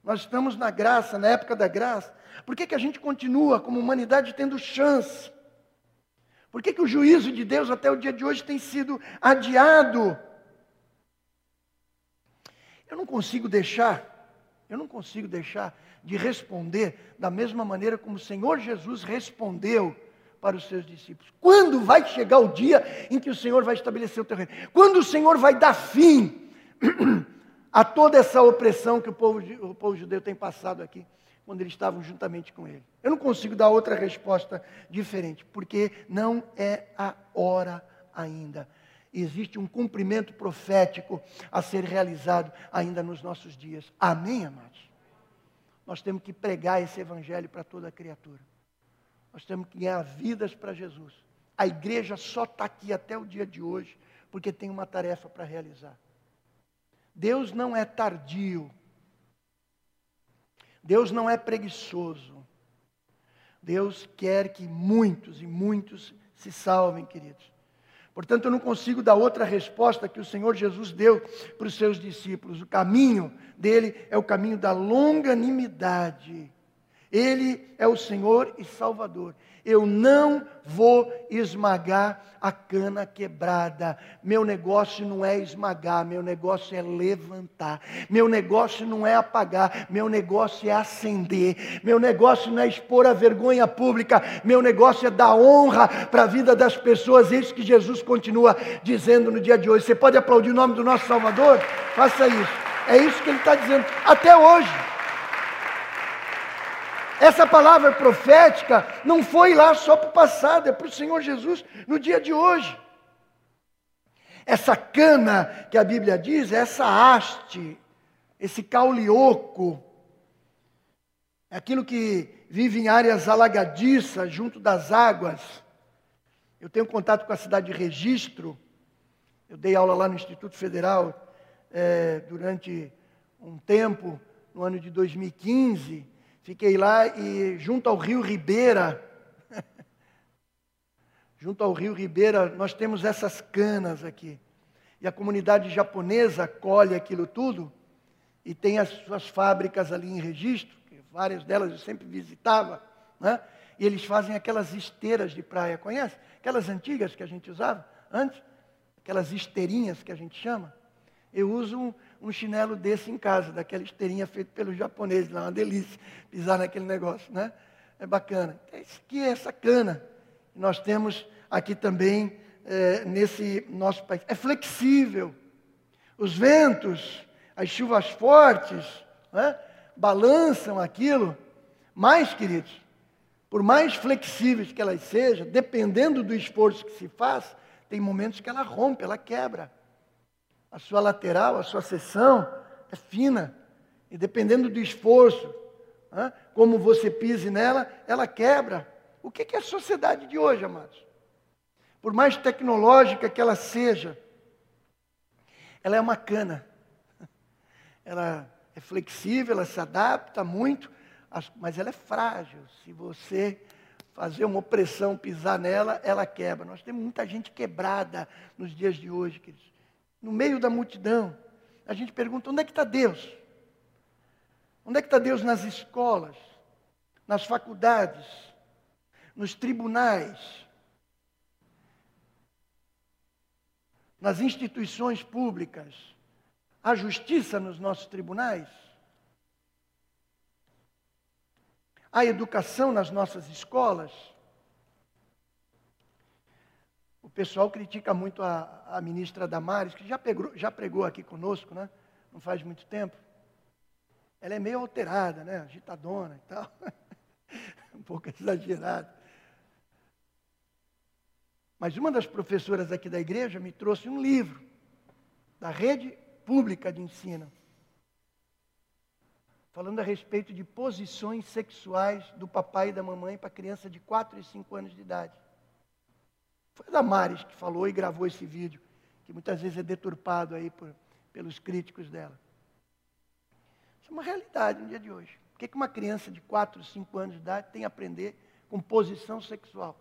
Nós estamos na graça, na época da graça. Por que, que a gente continua como humanidade tendo chance? Por que, que o juízo de Deus até o dia de hoje tem sido adiado? Eu não consigo deixar, eu não consigo deixar de responder da mesma maneira como o Senhor Jesus respondeu para os seus discípulos. Quando vai chegar o dia em que o Senhor vai estabelecer o teu reino? Quando o Senhor vai dar fim a toda essa opressão que o povo, o povo judeu tem passado aqui? Quando eles estavam juntamente com ele. Eu não consigo dar outra resposta diferente, porque não é a hora ainda. Existe um cumprimento profético a ser realizado ainda nos nossos dias. Amém, amados? Nós temos que pregar esse evangelho para toda criatura. Nós temos que ganhar vidas para Jesus. A igreja só está aqui até o dia de hoje porque tem uma tarefa para realizar. Deus não é tardio Deus não é preguiçoso. Deus quer que muitos e muitos se salvem, queridos. Portanto, eu não consigo dar outra resposta que o Senhor Jesus deu para os seus discípulos. O caminho dele é o caminho da longanimidade. Ele é o Senhor e Salvador. Eu não vou esmagar a cana quebrada. Meu negócio não é esmagar, meu negócio é levantar. Meu negócio não é apagar, meu negócio é acender. Meu negócio não é expor a vergonha pública, meu negócio é dar honra para a vida das pessoas. Isso que Jesus continua dizendo no dia de hoje. Você pode aplaudir o nome do nosso Salvador? Faça isso. É isso que ele está dizendo até hoje. Essa palavra profética não foi lá só para o passado, é para o Senhor Jesus no dia de hoje. Essa cana que a Bíblia diz, essa haste, esse caulioco, é aquilo que vive em áreas alagadiças, junto das águas. Eu tenho contato com a cidade de Registro, eu dei aula lá no Instituto Federal é, durante um tempo, no ano de 2015. Fiquei lá e junto ao rio Ribeira, junto ao rio Ribeira, nós temos essas canas aqui. E a comunidade japonesa colhe aquilo tudo e tem as suas fábricas ali em registro, várias delas eu sempre visitava, né? E eles fazem aquelas esteiras de praia, conhece? Aquelas antigas que a gente usava antes, aquelas esteirinhas que a gente chama. Eu uso um, um chinelo desse em casa, daquela esteirinha feita pelos japoneses, lá uma delícia pisar naquele negócio, né? É bacana. Isso aqui é essa cana que nós temos aqui também é, nesse nosso país. É flexível. Os ventos, as chuvas fortes, né? balançam aquilo. Mas, queridos, por mais flexíveis que elas sejam, dependendo do esforço que se faz, tem momentos que ela rompe, ela quebra a sua lateral, a sua seção é fina. E dependendo do esforço, né, como você pise nela, ela quebra. O que é a sociedade de hoje, amados? Por mais tecnológica que ela seja, ela é uma cana. Ela é flexível, ela se adapta muito, mas ela é frágil. Se você fazer uma opressão, pisar nela, ela quebra. Nós temos muita gente quebrada nos dias de hoje, queridos no meio da multidão, a gente pergunta: onde é que está Deus? Onde é que está Deus nas escolas, nas faculdades, nos tribunais, nas instituições públicas? Há justiça nos nossos tribunais? Há educação nas nossas escolas? O pessoal critica muito a, a ministra Damares, que já, pegou, já pregou aqui conosco, né? Não faz muito tempo. Ela é meio alterada, né? Agitadona e tal. um pouco exagerada. Mas uma das professoras aqui da igreja me trouxe um livro da rede pública de ensino, falando a respeito de posições sexuais do papai e da mamãe para criança de 4 e 5 anos de idade. Foi a Damares que falou e gravou esse vídeo, que muitas vezes é deturpado aí por, pelos críticos dela. Isso é uma realidade no dia de hoje. Por que, que uma criança de 4, 5 anos de idade tem a aprender com posição sexual?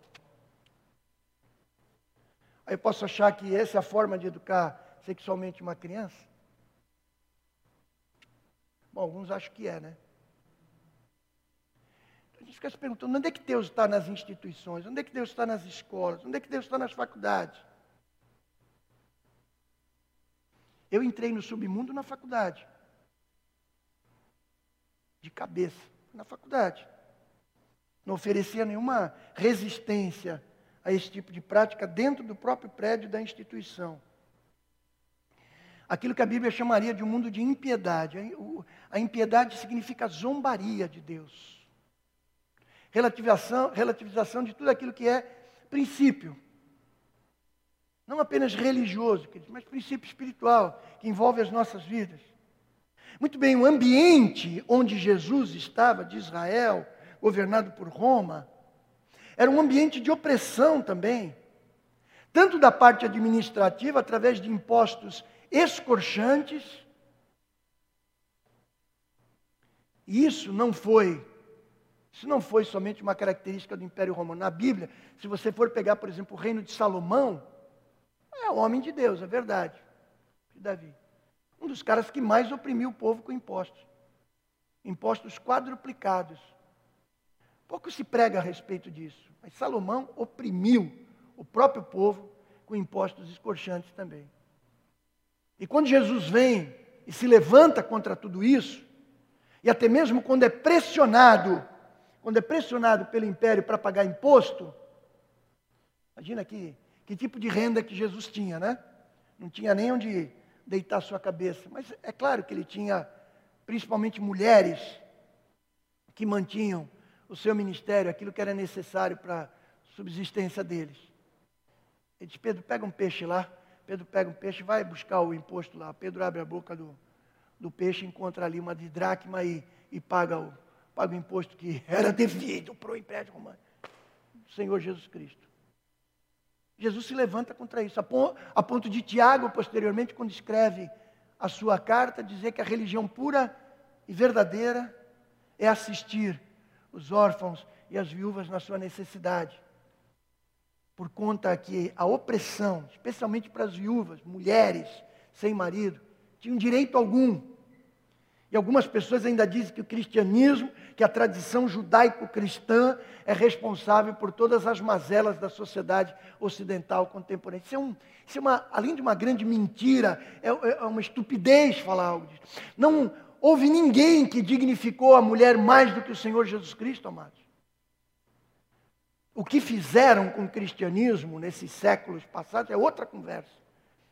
Aí eu posso achar que essa é a forma de educar sexualmente uma criança? Bom, alguns acham que é, né? A gente fica se perguntando, onde é que Deus está nas instituições? Onde é que Deus está nas escolas? Onde é que Deus está nas faculdades? Eu entrei no submundo na faculdade. De cabeça, na faculdade. Não oferecia nenhuma resistência a esse tipo de prática dentro do próprio prédio da instituição. Aquilo que a Bíblia chamaria de um mundo de impiedade. A impiedade significa zombaria de Deus. Relativização, relativização de tudo aquilo que é princípio. Não apenas religioso, mas princípio espiritual, que envolve as nossas vidas. Muito bem, o ambiente onde Jesus estava, de Israel, governado por Roma, era um ambiente de opressão também, tanto da parte administrativa, através de impostos escorchantes. E isso não foi, isso não foi somente uma característica do Império Romano. Na Bíblia, se você for pegar, por exemplo, o reino de Salomão, é o homem de Deus, é verdade. De Davi. Um dos caras que mais oprimiu o povo com impostos. Impostos quadruplicados. Pouco se prega a respeito disso. Mas Salomão oprimiu o próprio povo com impostos escorchantes também. E quando Jesus vem e se levanta contra tudo isso, e até mesmo quando é pressionado, quando é pressionado pelo império para pagar imposto, imagina que, que tipo de renda que Jesus tinha, né? Não tinha nem onde deitar sua cabeça. Mas é claro que ele tinha principalmente mulheres que mantinham o seu ministério, aquilo que era necessário para a subsistência deles. Ele disse, Pedro, pega um peixe lá, Pedro pega um peixe, vai buscar o imposto lá. Pedro abre a boca do, do peixe, encontra ali uma de dracma e, e paga, o, paga o imposto que era devido para o Império Romano. Senhor Jesus Cristo. Jesus se levanta contra isso, a ponto, a ponto de Tiago, posteriormente, quando escreve a sua carta, dizer que a religião pura e verdadeira é assistir os órfãos e as viúvas na sua necessidade por conta que a opressão, especialmente para as viúvas, mulheres sem marido, tinham direito algum. E algumas pessoas ainda dizem que o cristianismo, que a tradição judaico-cristã é responsável por todas as mazelas da sociedade ocidental contemporânea. Isso é, um, isso é uma, além de uma grande mentira, é, é uma estupidez falar algo disso. Não houve ninguém que dignificou a mulher mais do que o Senhor Jesus Cristo, amados. O que fizeram com o cristianismo nesses séculos passados é outra conversa.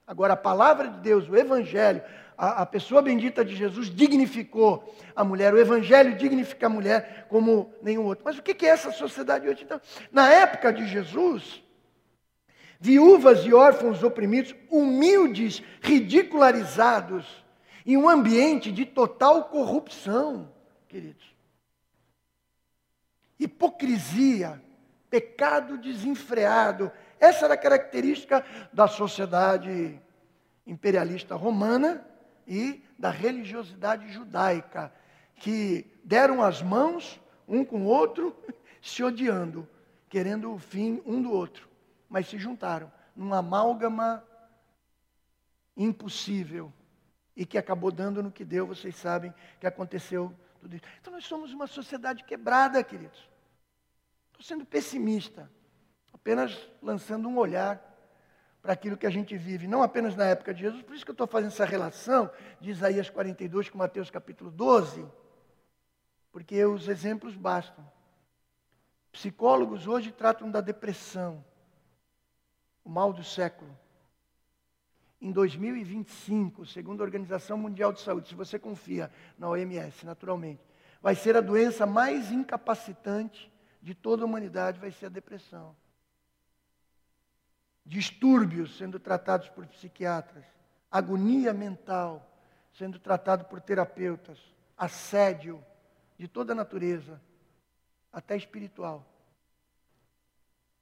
Agora, a palavra de Deus, o Evangelho, a, a, pessoa bendita de Jesus dignificou a mulher, o Evangelho dignifica a mulher como nenhum outro. Mas o que é essa sociedade hoje? Então, na época de Jesus, viúvas e órfãos oprimidos, humildes, ridicularizados, em um ambiente de total corrupção, queridos. Hipocrisia, pecado desenfreado. Essa era a característica da sociedade imperialista romana e da religiosidade judaica, que deram as mãos um com o outro, se odiando, querendo o fim um do outro, mas se juntaram num amálgama impossível e que acabou dando no que deu, vocês sabem que aconteceu tudo isso. Então nós somos uma sociedade quebrada, queridos. Estou sendo pessimista, apenas lançando um olhar para aquilo que a gente vive, não apenas na época de Jesus, por isso que eu estou fazendo essa relação de Isaías 42 com Mateus capítulo 12, porque os exemplos bastam. Psicólogos hoje tratam da depressão, o mal do século. Em 2025, segundo a Organização Mundial de Saúde, se você confia na OMS, naturalmente, vai ser a doença mais incapacitante de toda a humanidade vai ser a depressão. Distúrbios sendo tratados por psiquiatras, agonia mental sendo tratado por terapeutas, assédio de toda natureza, até espiritual,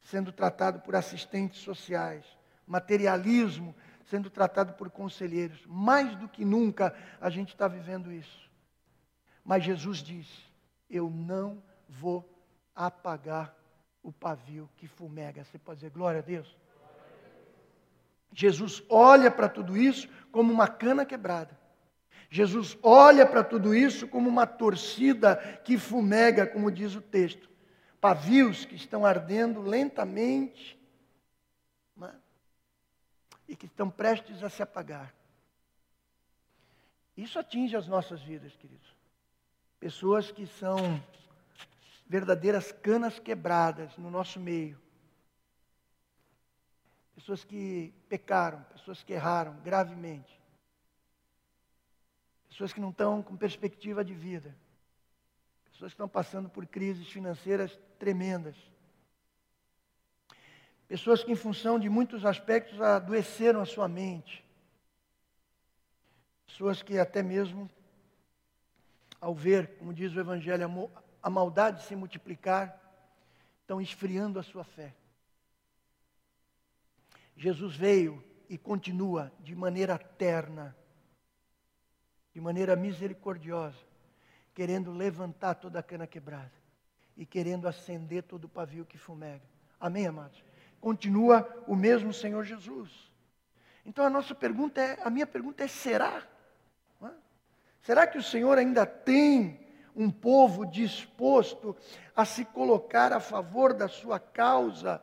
sendo tratado por assistentes sociais, materialismo sendo tratado por conselheiros. Mais do que nunca a gente está vivendo isso. Mas Jesus disse: Eu não vou apagar o pavio que fumega. Você pode dizer glória a Deus? Jesus olha para tudo isso como uma cana quebrada. Jesus olha para tudo isso como uma torcida que fumega, como diz o texto. Pavios que estão ardendo lentamente né? e que estão prestes a se apagar. Isso atinge as nossas vidas, queridos. Pessoas que são verdadeiras canas quebradas no nosso meio. Pessoas que pecaram, pessoas que erraram gravemente. Pessoas que não estão com perspectiva de vida. Pessoas que estão passando por crises financeiras tremendas. Pessoas que, em função de muitos aspectos, adoeceram a sua mente. Pessoas que, até mesmo, ao ver, como diz o Evangelho, a maldade se multiplicar, estão esfriando a sua fé. Jesus veio e continua de maneira terna, de maneira misericordiosa, querendo levantar toda a cana quebrada e querendo acender todo o pavio que fumega. Amém, amados? Continua o mesmo Senhor Jesus. Então a nossa pergunta é, a minha pergunta é: será? Será que o Senhor ainda tem um povo disposto a se colocar a favor da sua causa?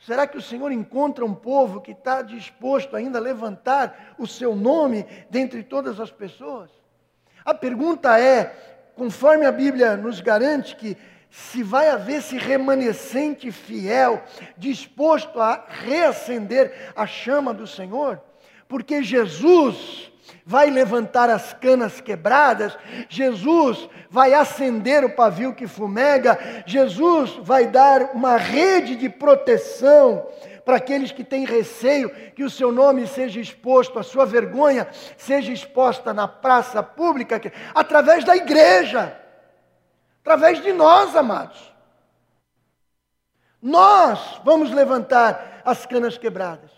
Será que o Senhor encontra um povo que está disposto ainda a levantar o seu nome dentre todas as pessoas? A pergunta é: conforme a Bíblia nos garante que se vai haver esse remanescente fiel, disposto a reacender a chama do Senhor, porque Jesus vai levantar as canas quebradas, Jesus vai acender o pavio que fumega, Jesus vai dar uma rede de proteção para aqueles que têm receio que o seu nome seja exposto, a sua vergonha seja exposta na praça pública, através da igreja, através de nós, amados. Nós vamos levantar as canas quebradas.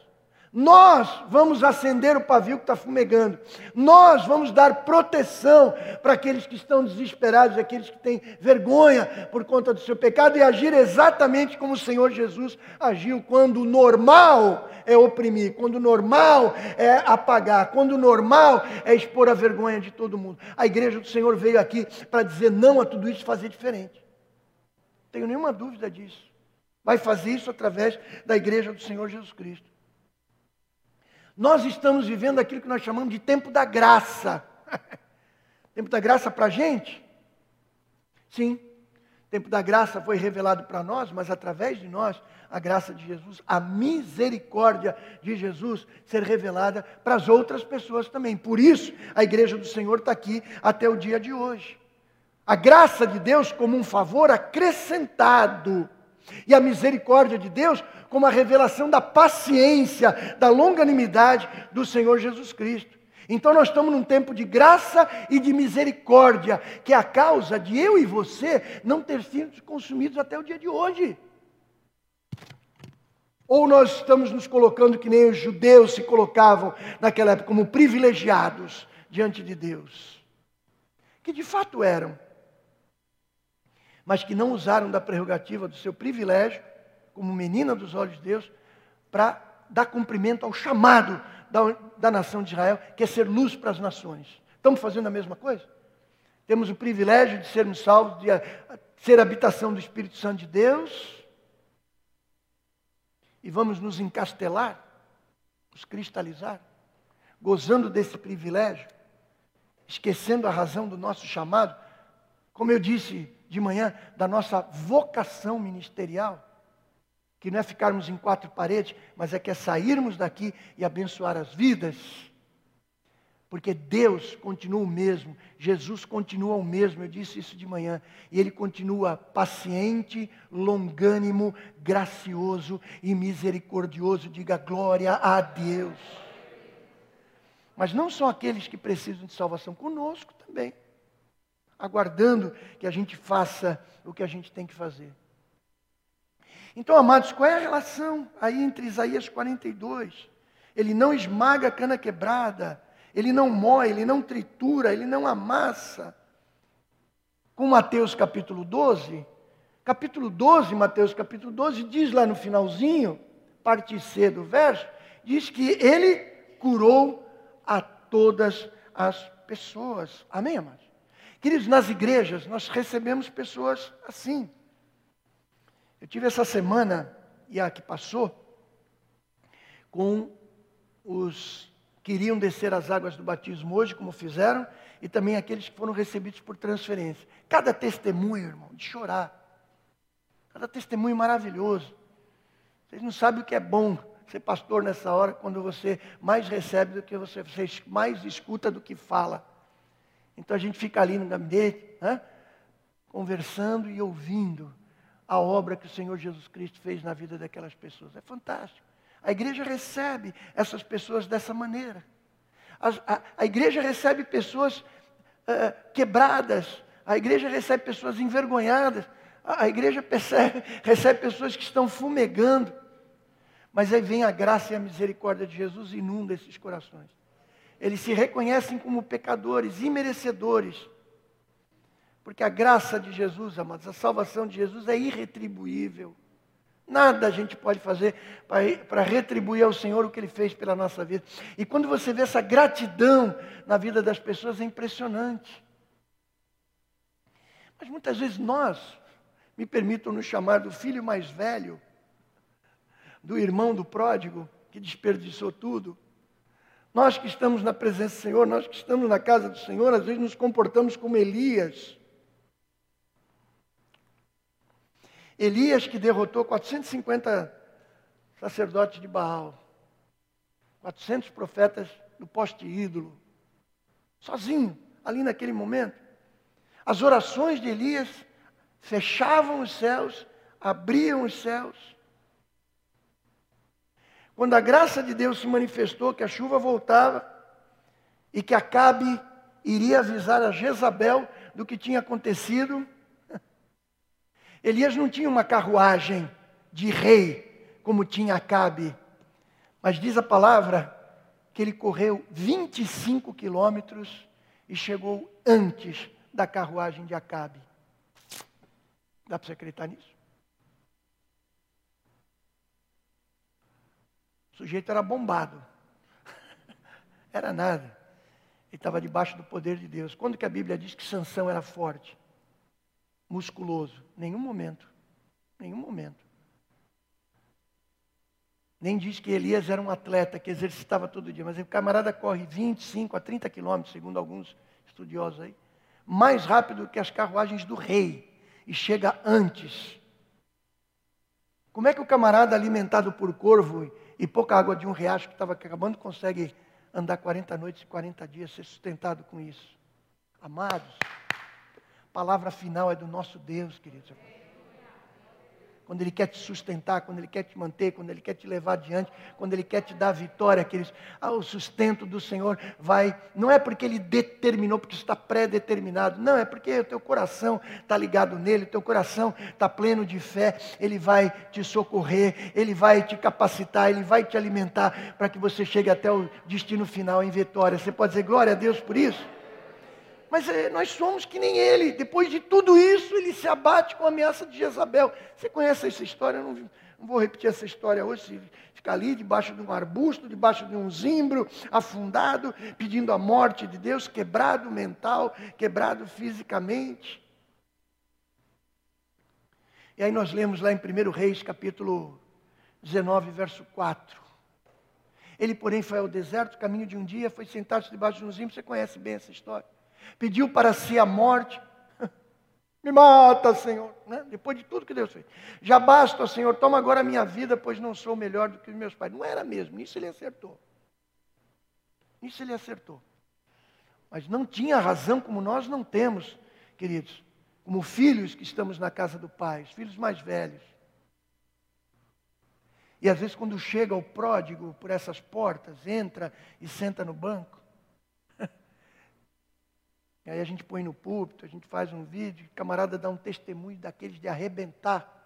Nós vamos acender o pavio que está fumegando. Nós vamos dar proteção para aqueles que estão desesperados, aqueles que têm vergonha por conta do seu pecado e agir exatamente como o Senhor Jesus agiu quando o normal é oprimir, quando o normal é apagar, quando o normal é expor a vergonha de todo mundo. A igreja do Senhor veio aqui para dizer não a tudo isso e fazer diferente. Tenho nenhuma dúvida disso. Vai fazer isso através da igreja do Senhor Jesus Cristo. Nós estamos vivendo aquilo que nós chamamos de tempo da graça. tempo da graça para a gente? Sim. Tempo da graça foi revelado para nós, mas através de nós, a graça de Jesus, a misericórdia de Jesus ser revelada para as outras pessoas também. Por isso, a igreja do Senhor está aqui até o dia de hoje. A graça de Deus como um favor acrescentado e a misericórdia de Deus como a revelação da paciência, da longanimidade do Senhor Jesus Cristo. Então nós estamos num tempo de graça e de misericórdia, que é a causa de eu e você não ter sido consumidos até o dia de hoje. Ou nós estamos nos colocando que nem os judeus se colocavam naquela época, como privilegiados diante de Deus, que de fato eram mas que não usaram da prerrogativa do seu privilégio, como menina dos olhos de Deus, para dar cumprimento ao chamado da, da nação de Israel, que é ser luz para as nações. Estamos fazendo a mesma coisa? Temos o privilégio de sermos salvos, de ser habitação do Espírito Santo de Deus, e vamos nos encastelar, nos cristalizar, gozando desse privilégio, esquecendo a razão do nosso chamado. Como eu disse de manhã da nossa vocação ministerial, que não é ficarmos em quatro paredes, mas é que é sairmos daqui e abençoar as vidas. Porque Deus continua o mesmo, Jesus continua o mesmo, eu disse isso de manhã, e Ele continua paciente, longânimo, gracioso e misericordioso. Diga glória a Deus. Mas não são aqueles que precisam de salvação, conosco também aguardando que a gente faça o que a gente tem que fazer. Então, amados, qual é a relação aí entre Isaías 42? Ele não esmaga a cana quebrada, ele não moe, ele não tritura, ele não amassa. Com Mateus capítulo 12, capítulo 12, Mateus capítulo 12, diz lá no finalzinho, parte C do verso, diz que ele curou a todas as pessoas. Amém, amados? Queridos, nas igrejas nós recebemos pessoas assim. Eu tive essa semana, e a que passou, com os que iriam descer as águas do batismo hoje, como fizeram, e também aqueles que foram recebidos por transferência. Cada testemunho, irmão, de chorar. Cada testemunho maravilhoso. Vocês não sabem o que é bom ser pastor nessa hora, quando você mais recebe do que você, você mais escuta do que fala. Então a gente fica ali no gabinete, né, conversando e ouvindo a obra que o Senhor Jesus Cristo fez na vida daquelas pessoas. É fantástico. A igreja recebe essas pessoas dessa maneira. A, a, a igreja recebe pessoas uh, quebradas, a igreja recebe pessoas envergonhadas, a, a igreja percebe, recebe pessoas que estão fumegando. Mas aí vem a graça e a misericórdia de Jesus e inunda esses corações. Eles se reconhecem como pecadores, imerecedores porque a graça de Jesus, amados, a salvação de Jesus é irretribuível. Nada a gente pode fazer para retribuir ao Senhor o que Ele fez pela nossa vida. E quando você vê essa gratidão na vida das pessoas, é impressionante. Mas muitas vezes nós, me permitam nos chamar do filho mais velho, do irmão do pródigo, que desperdiçou tudo. Nós que estamos na presença do Senhor, nós que estamos na casa do Senhor, às vezes nos comportamos como Elias Elias que derrotou 450 sacerdotes de Baal, 400 profetas do poste ídolo, sozinho, ali naquele momento. As orações de Elias fechavam os céus, abriam os céus. Quando a graça de Deus se manifestou, que a chuva voltava e que Acabe iria avisar a Jezabel do que tinha acontecido, Elias não tinha uma carruagem de rei, como tinha Acabe, mas diz a palavra que ele correu 25 quilômetros e chegou antes da carruagem de Acabe. Dá para você acreditar nisso? O sujeito era bombado. Era nada. Ele estava debaixo do poder de Deus. Quando que a Bíblia diz que Sansão era forte? Musculoso. Nenhum momento. Nenhum momento. Nem diz que Elias era um atleta que exercitava todo dia, mas o camarada corre 25 a 30 quilômetros, segundo alguns estudiosos aí, mais rápido que as carruagens do rei e chega antes. Como é que o camarada alimentado por corvo e pouca água de um riacho que estava acabando consegue andar 40 noites e 40 dias, ser sustentado com isso? Amados, palavra final é do nosso Deus, queridos. Quando Ele quer te sustentar, quando Ele quer te manter, quando Ele quer te levar adiante, quando Ele quer te dar vitória, queridos. Ah, o sustento do Senhor vai. Não é porque Ele determinou, porque está pré-determinado. Não, é porque o teu coração está ligado nele, o teu coração está pleno de fé. Ele vai te socorrer, Ele vai te capacitar, Ele vai te alimentar para que você chegue até o destino final em vitória. Você pode dizer glória a Deus por isso? Mas é, nós somos que nem ele. Depois de tudo isso, ele se abate com a ameaça de Jezabel. Você conhece essa história? Eu não, não vou repetir essa história hoje. Fica ali debaixo de um arbusto, debaixo de um zimbro, afundado, pedindo a morte de Deus, quebrado mental, quebrado fisicamente. E aí nós lemos lá em 1 Reis, capítulo 19, verso 4. Ele, porém, foi ao deserto, caminho de um dia, foi sentar-se debaixo de um zimbro. Você conhece bem essa história pediu para si a morte. Me mata, Senhor. Né? Depois de tudo que Deus fez. Já basta, Senhor, toma agora a minha vida, pois não sou melhor do que os meus pais. Não era mesmo, nisso ele acertou. Nisso ele acertou. Mas não tinha razão como nós não temos, queridos, como filhos que estamos na casa do Pai, os filhos mais velhos. E às vezes, quando chega o pródigo por essas portas, entra e senta no banco, e aí a gente põe no púlpito, a gente faz um vídeo, o camarada dá um testemunho daqueles de arrebentar.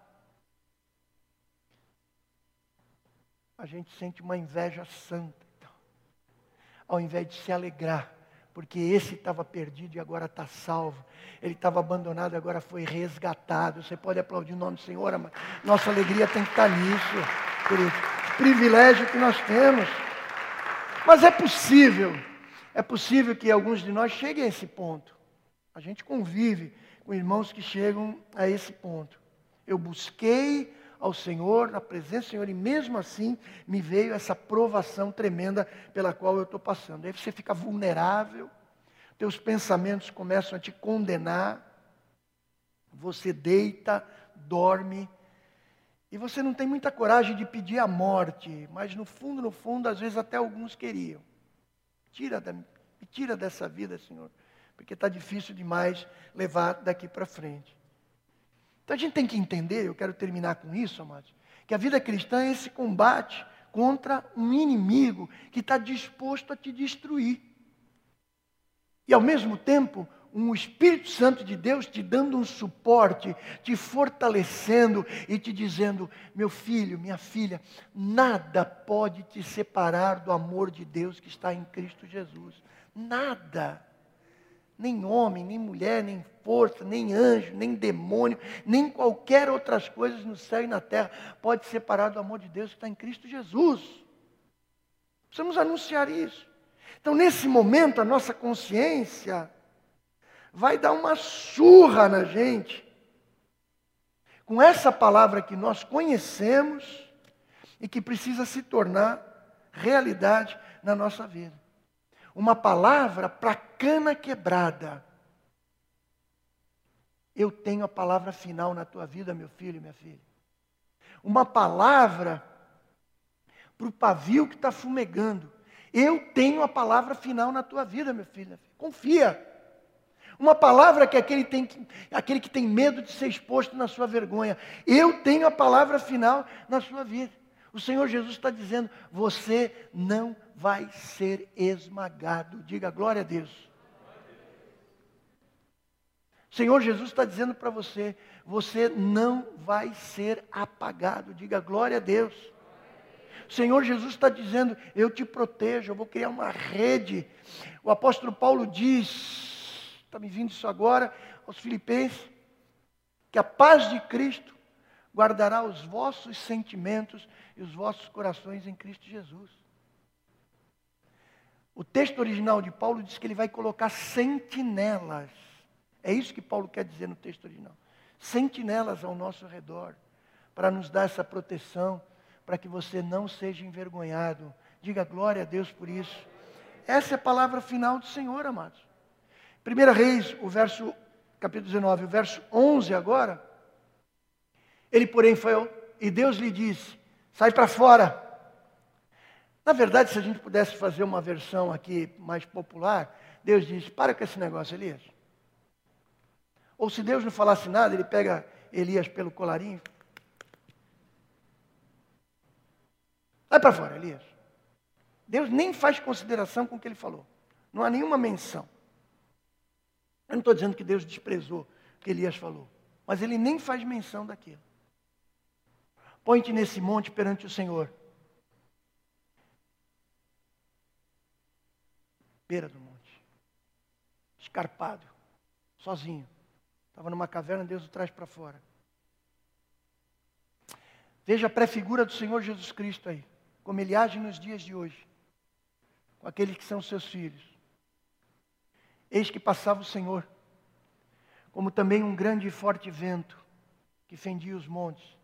a gente sente uma inveja santa. Então, ao invés de se alegrar, porque esse estava perdido e agora está salvo. Ele estava abandonado, e agora foi resgatado. Você pode aplaudir o nome do Senhor, mas nossa alegria tem que estar nisso, esse privilégio que nós temos. Mas é possível, é possível que alguns de nós cheguem a esse ponto. A gente convive com irmãos que chegam a esse ponto. Eu busquei ao Senhor, na presença do Senhor, e mesmo assim me veio essa provação tremenda pela qual eu estou passando. Aí você fica vulnerável, teus pensamentos começam a te condenar, você deita, dorme, e você não tem muita coragem de pedir a morte, mas no fundo, no fundo, às vezes até alguns queriam. Tira da, me tira dessa vida, Senhor, porque está difícil demais levar daqui para frente. Então a gente tem que entender, eu quero terminar com isso, amados, que a vida cristã é esse combate contra um inimigo que está disposto a te destruir. E ao mesmo tempo, um Espírito Santo de Deus te dando um suporte, te fortalecendo e te dizendo: meu filho, minha filha, nada pode te separar do amor de Deus que está em Cristo Jesus. Nada nem homem, nem mulher, nem força, nem anjo, nem demônio, nem qualquer outras coisas no céu e na terra pode separar do amor de Deus que está em Cristo Jesus. Precisamos anunciar isso. Então, nesse momento, a nossa consciência vai dar uma surra na gente com essa palavra que nós conhecemos e que precisa se tornar realidade na nossa vida uma palavra para cana quebrada. Eu tenho a palavra final na tua vida, meu filho e minha filha. Uma palavra para o pavio que está fumegando. Eu tenho a palavra final na tua vida, meu filho. Confia. Uma palavra que aquele, tem, aquele que tem medo de ser exposto na sua vergonha. Eu tenho a palavra final na sua vida. O Senhor Jesus está dizendo: você não vai ser esmagado. Diga glória a Deus. O Senhor Jesus está dizendo para você: você não vai ser apagado. Diga glória a Deus. O Senhor Jesus está dizendo: eu te protejo, eu vou criar uma rede. O apóstolo Paulo diz, está me vindo isso agora, aos Filipenses, que a paz de Cristo guardará os vossos sentimentos e os vossos corações em Cristo Jesus. O texto original de Paulo diz que ele vai colocar sentinelas. É isso que Paulo quer dizer no texto original. Sentinelas ao nosso redor, para nos dar essa proteção, para que você não seja envergonhado. Diga glória a Deus por isso. Essa é a palavra final do Senhor, amados. 1 Reis, o verso, capítulo 19, o verso 11 agora, ele, porém, foi e Deus lhe disse: sai para fora. Na verdade, se a gente pudesse fazer uma versão aqui mais popular, Deus disse: para com esse negócio, Elias. Ou se Deus não falasse nada, ele pega Elias pelo colarinho. Vai para fora, Elias. Deus nem faz consideração com o que ele falou. Não há nenhuma menção. Eu não estou dizendo que Deus desprezou o que Elias falou, mas ele nem faz menção daquilo. Põe-te nesse monte perante o Senhor. Beira do monte. Escarpado. Sozinho. Estava numa caverna, Deus o traz para fora. Veja a prefigura do Senhor Jesus Cristo aí. Como ele age nos dias de hoje. Com aqueles que são seus filhos. Eis que passava o Senhor. Como também um grande e forte vento que fendia os montes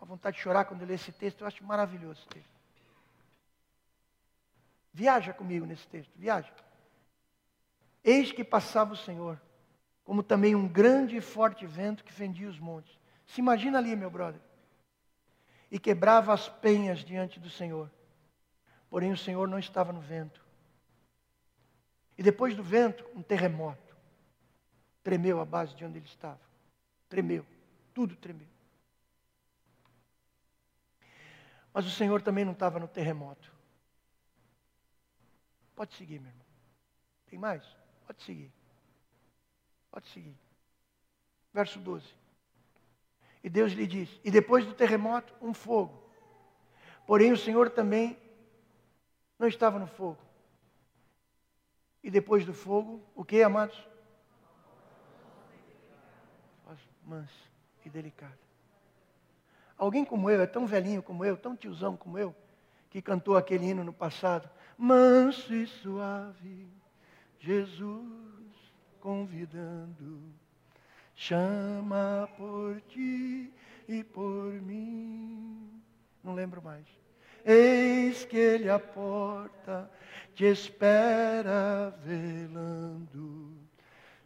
a vontade de chorar quando eu leio esse texto, eu acho maravilhoso esse texto. Viaja comigo nesse texto, viaja. Eis que passava o Senhor, como também um grande e forte vento que fendia os montes. Se imagina ali, meu brother. E quebrava as penhas diante do Senhor. Porém, o Senhor não estava no vento. E depois do vento, um terremoto. Tremeu a base de onde ele estava. Tremeu. Tudo tremeu. Mas o Senhor também não estava no terremoto. Pode seguir, meu irmão. Tem mais? Pode seguir. Pode seguir. Verso 12. E Deus lhe diz: E depois do terremoto, um fogo. Porém, o Senhor também não estava no fogo. E depois do fogo, o que, amados? Manso e delicado. Alguém como eu, é tão velhinho como eu, tão tiozão como eu, que cantou aquele hino no passado. Manso e suave, Jesus convidando, chama por ti e por mim. Não lembro mais. Eis que ele a porta te espera velando,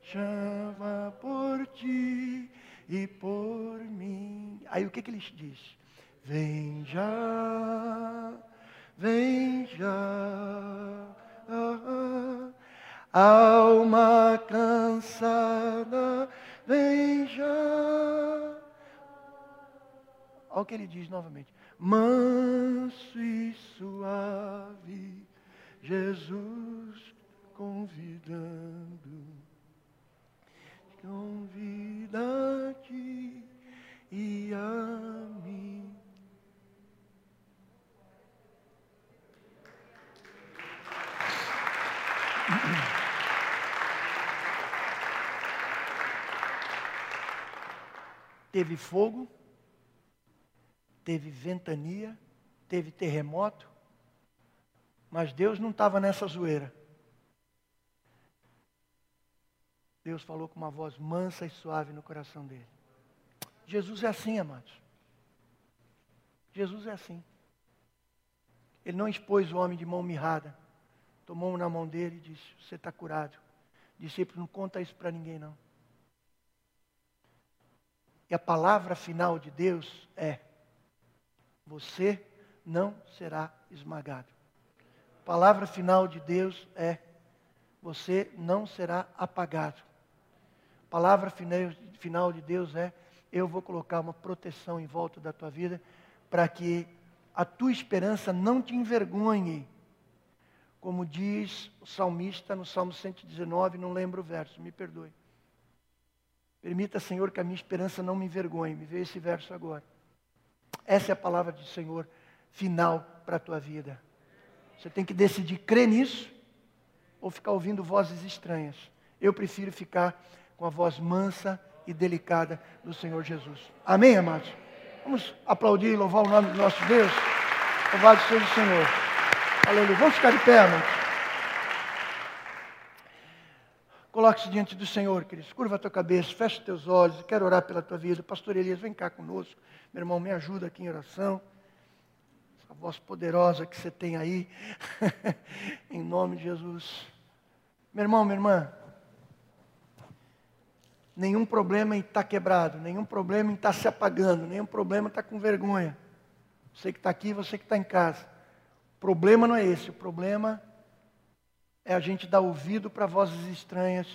chama por ti e por mim. Aí o que, que ele diz? Vem já, vem já, alma cansada, vem já. Olha o que ele diz novamente. Manso e suave, Jesus convidando convida-te e a mim. Teve fogo, teve ventania, teve terremoto, mas Deus não estava nessa zoeira. Deus falou com uma voz mansa e suave no coração dele. Jesus é assim, amados. Jesus é assim. Ele não expôs o homem de mão mirrada. Tomou na mão dele e disse: Você está curado. Discípulo, não conta isso para ninguém, não. E a palavra final de Deus é: Você não será esmagado. A palavra final de Deus é: Você não será apagado palavra final de Deus é: eu vou colocar uma proteção em volta da tua vida para que a tua esperança não te envergonhe. Como diz o salmista no Salmo 119, não lembro o verso, me perdoe. Permita, Senhor, que a minha esperança não me envergonhe. Me veio esse verso agora. Essa é a palavra do Senhor final para a tua vida. Você tem que decidir crer nisso ou ficar ouvindo vozes estranhas. Eu prefiro ficar com a voz mansa e delicada do Senhor Jesus. Amém, amados? Vamos aplaudir e louvar o nome do nosso Deus. Louvado seja o Senhor. Aleluia. Vamos ficar de pé, amados. Coloque-se diante do Senhor, queridos. Curva a tua cabeça, fecha os teus olhos. quero orar pela tua vida. Pastor Elias, vem cá conosco. Meu irmão, me ajuda aqui em oração. Essa voz poderosa que você tem aí. em nome de Jesus. Meu irmão, minha irmã, nenhum problema em estar tá quebrado, nenhum problema em estar tá se apagando, nenhum problema em estar tá com vergonha. Você que está aqui, você que está em casa. O problema não é esse, o problema é a gente dar ouvido para vozes estranhas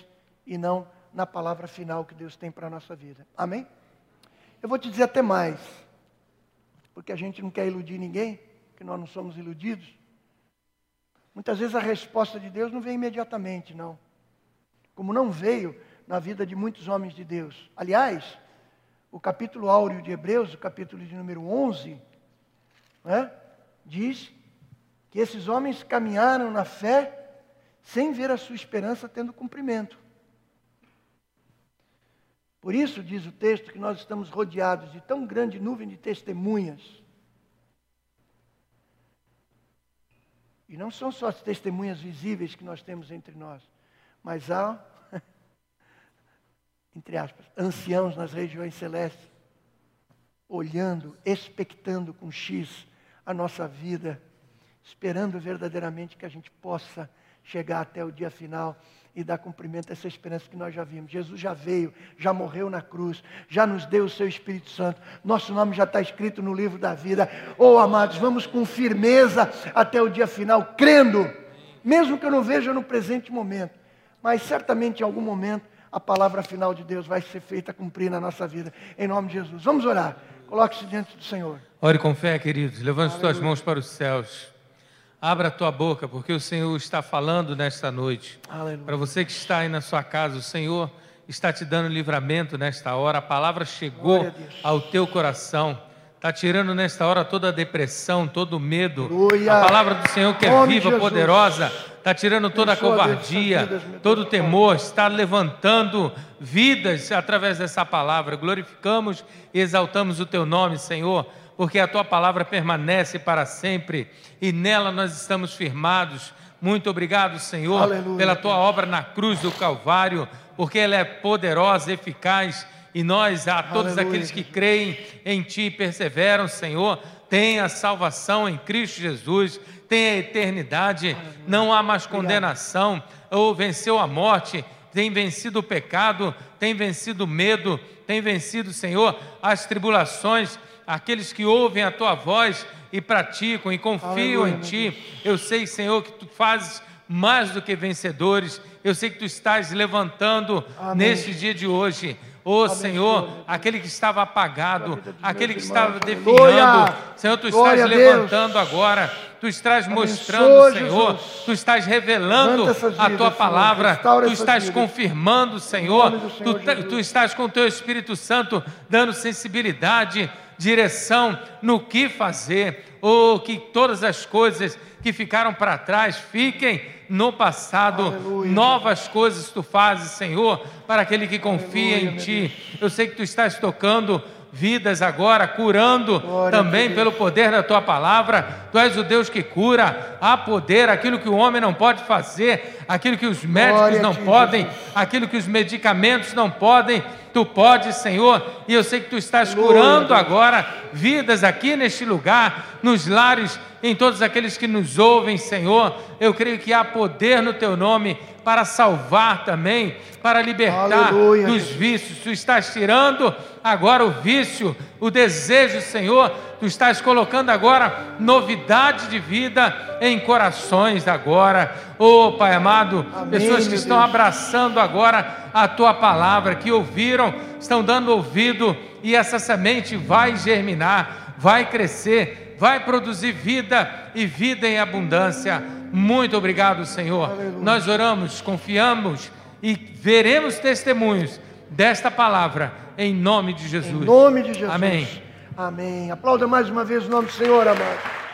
e não na palavra final que Deus tem para a nossa vida. Amém? Eu vou te dizer até mais, porque a gente não quer iludir ninguém, que nós não somos iludidos. Muitas vezes a resposta de Deus não vem imediatamente, não. Como não veio na vida de muitos homens de Deus. Aliás, o capítulo áureo de Hebreus, o capítulo de número 11, né, diz que esses homens caminharam na fé sem ver a sua esperança tendo cumprimento. Por isso, diz o texto, que nós estamos rodeados de tão grande nuvem de testemunhas. E não são só as testemunhas visíveis que nós temos entre nós, mas há entre aspas, anciãos nas regiões celestes, olhando, expectando com X a nossa vida, esperando verdadeiramente que a gente possa chegar até o dia final e dar cumprimento a essa esperança que nós já vimos. Jesus já veio, já morreu na cruz, já nos deu o seu Espírito Santo, nosso nome já está escrito no livro da vida. Oh, amados, vamos com firmeza até o dia final, crendo, mesmo que eu não veja no presente momento, mas certamente em algum momento a palavra final de Deus vai ser feita cumprir na nossa vida. Em nome de Jesus. Vamos orar. Coloque-se diante do Senhor. Ore com fé, queridos. Levante as tuas mãos para os céus. Abra a tua boca, porque o Senhor está falando nesta noite. Para você que está aí na sua casa, o Senhor está te dando livramento nesta hora. A palavra chegou Glória a ao teu coração. Está tirando nesta hora toda a depressão, todo o medo. Aleluia. A palavra do Senhor que é Nome viva, poderosa, está tirando toda a Deus, covardia, todo o temor, está levantando vidas através dessa palavra. Glorificamos e exaltamos o teu nome, Senhor, porque a tua palavra permanece para sempre e nela nós estamos firmados. Muito obrigado, Senhor, Aleluia, pela tua obra na cruz do Calvário, porque ela é poderosa, eficaz. E nós, a todos Aleluia, aqueles que creem em Ti e perseveram, Senhor, têm a salvação em Cristo Jesus, têm a eternidade, não há mais condenação, ou venceu a morte, tem vencido o pecado, tem vencido o medo, tem vencido, Senhor, as tribulações, aqueles que ouvem a Tua voz e praticam e confiam Aleluia, em Ti. Eu sei, Senhor, que Tu fazes mais do que vencedores, eu sei que Tu estás levantando Amém. neste dia de hoje. Ô Senhor, aquele que estava apagado, aquele que estava definhando. Senhor, tu Glória estás levantando agora, tu estás Abençoa, mostrando, Senhor, Jesus. tu estás revelando essas a vidas, tua palavra, tu estás vidas. confirmando, Senhor, tu, Senhor Jesus. tu estás com o teu Espírito Santo dando sensibilidade, direção no que fazer, ou que todas as coisas que ficaram para trás fiquem no passado, Aleluia. novas coisas tu fazes, Senhor, para aquele que confia Aleluia, em Ti. Eu sei que Tu estás tocando vidas agora, curando Glória também pelo poder da Tua palavra. Tu és o Deus que cura, há poder, aquilo que o homem não pode fazer, aquilo que os médicos Glória não podem, aquilo que os medicamentos não podem. Tu podes, Senhor, e eu sei que Tu estás Glória curando agora vidas aqui neste lugar, nos lares, em todos aqueles que nos ouvem, Senhor. Eu creio que há poder no Teu nome para salvar também, para libertar Aleluia, dos vícios. Tu estás tirando agora o vício, o desejo, Senhor. Tu estás colocando agora novidade de vida em corações agora. Oh, Pai amado, Amém, pessoas que estão Deus. abraçando agora a tua palavra, que ouviram, estão dando ouvido e essa semente vai germinar, vai crescer, vai produzir vida e vida em abundância. Muito obrigado, Senhor. Aleluia. Nós oramos, confiamos e veremos testemunhos desta palavra em nome de Jesus. Em nome de Jesus. Amém. Amém. Aplauda mais uma vez o nome do Senhor, amado.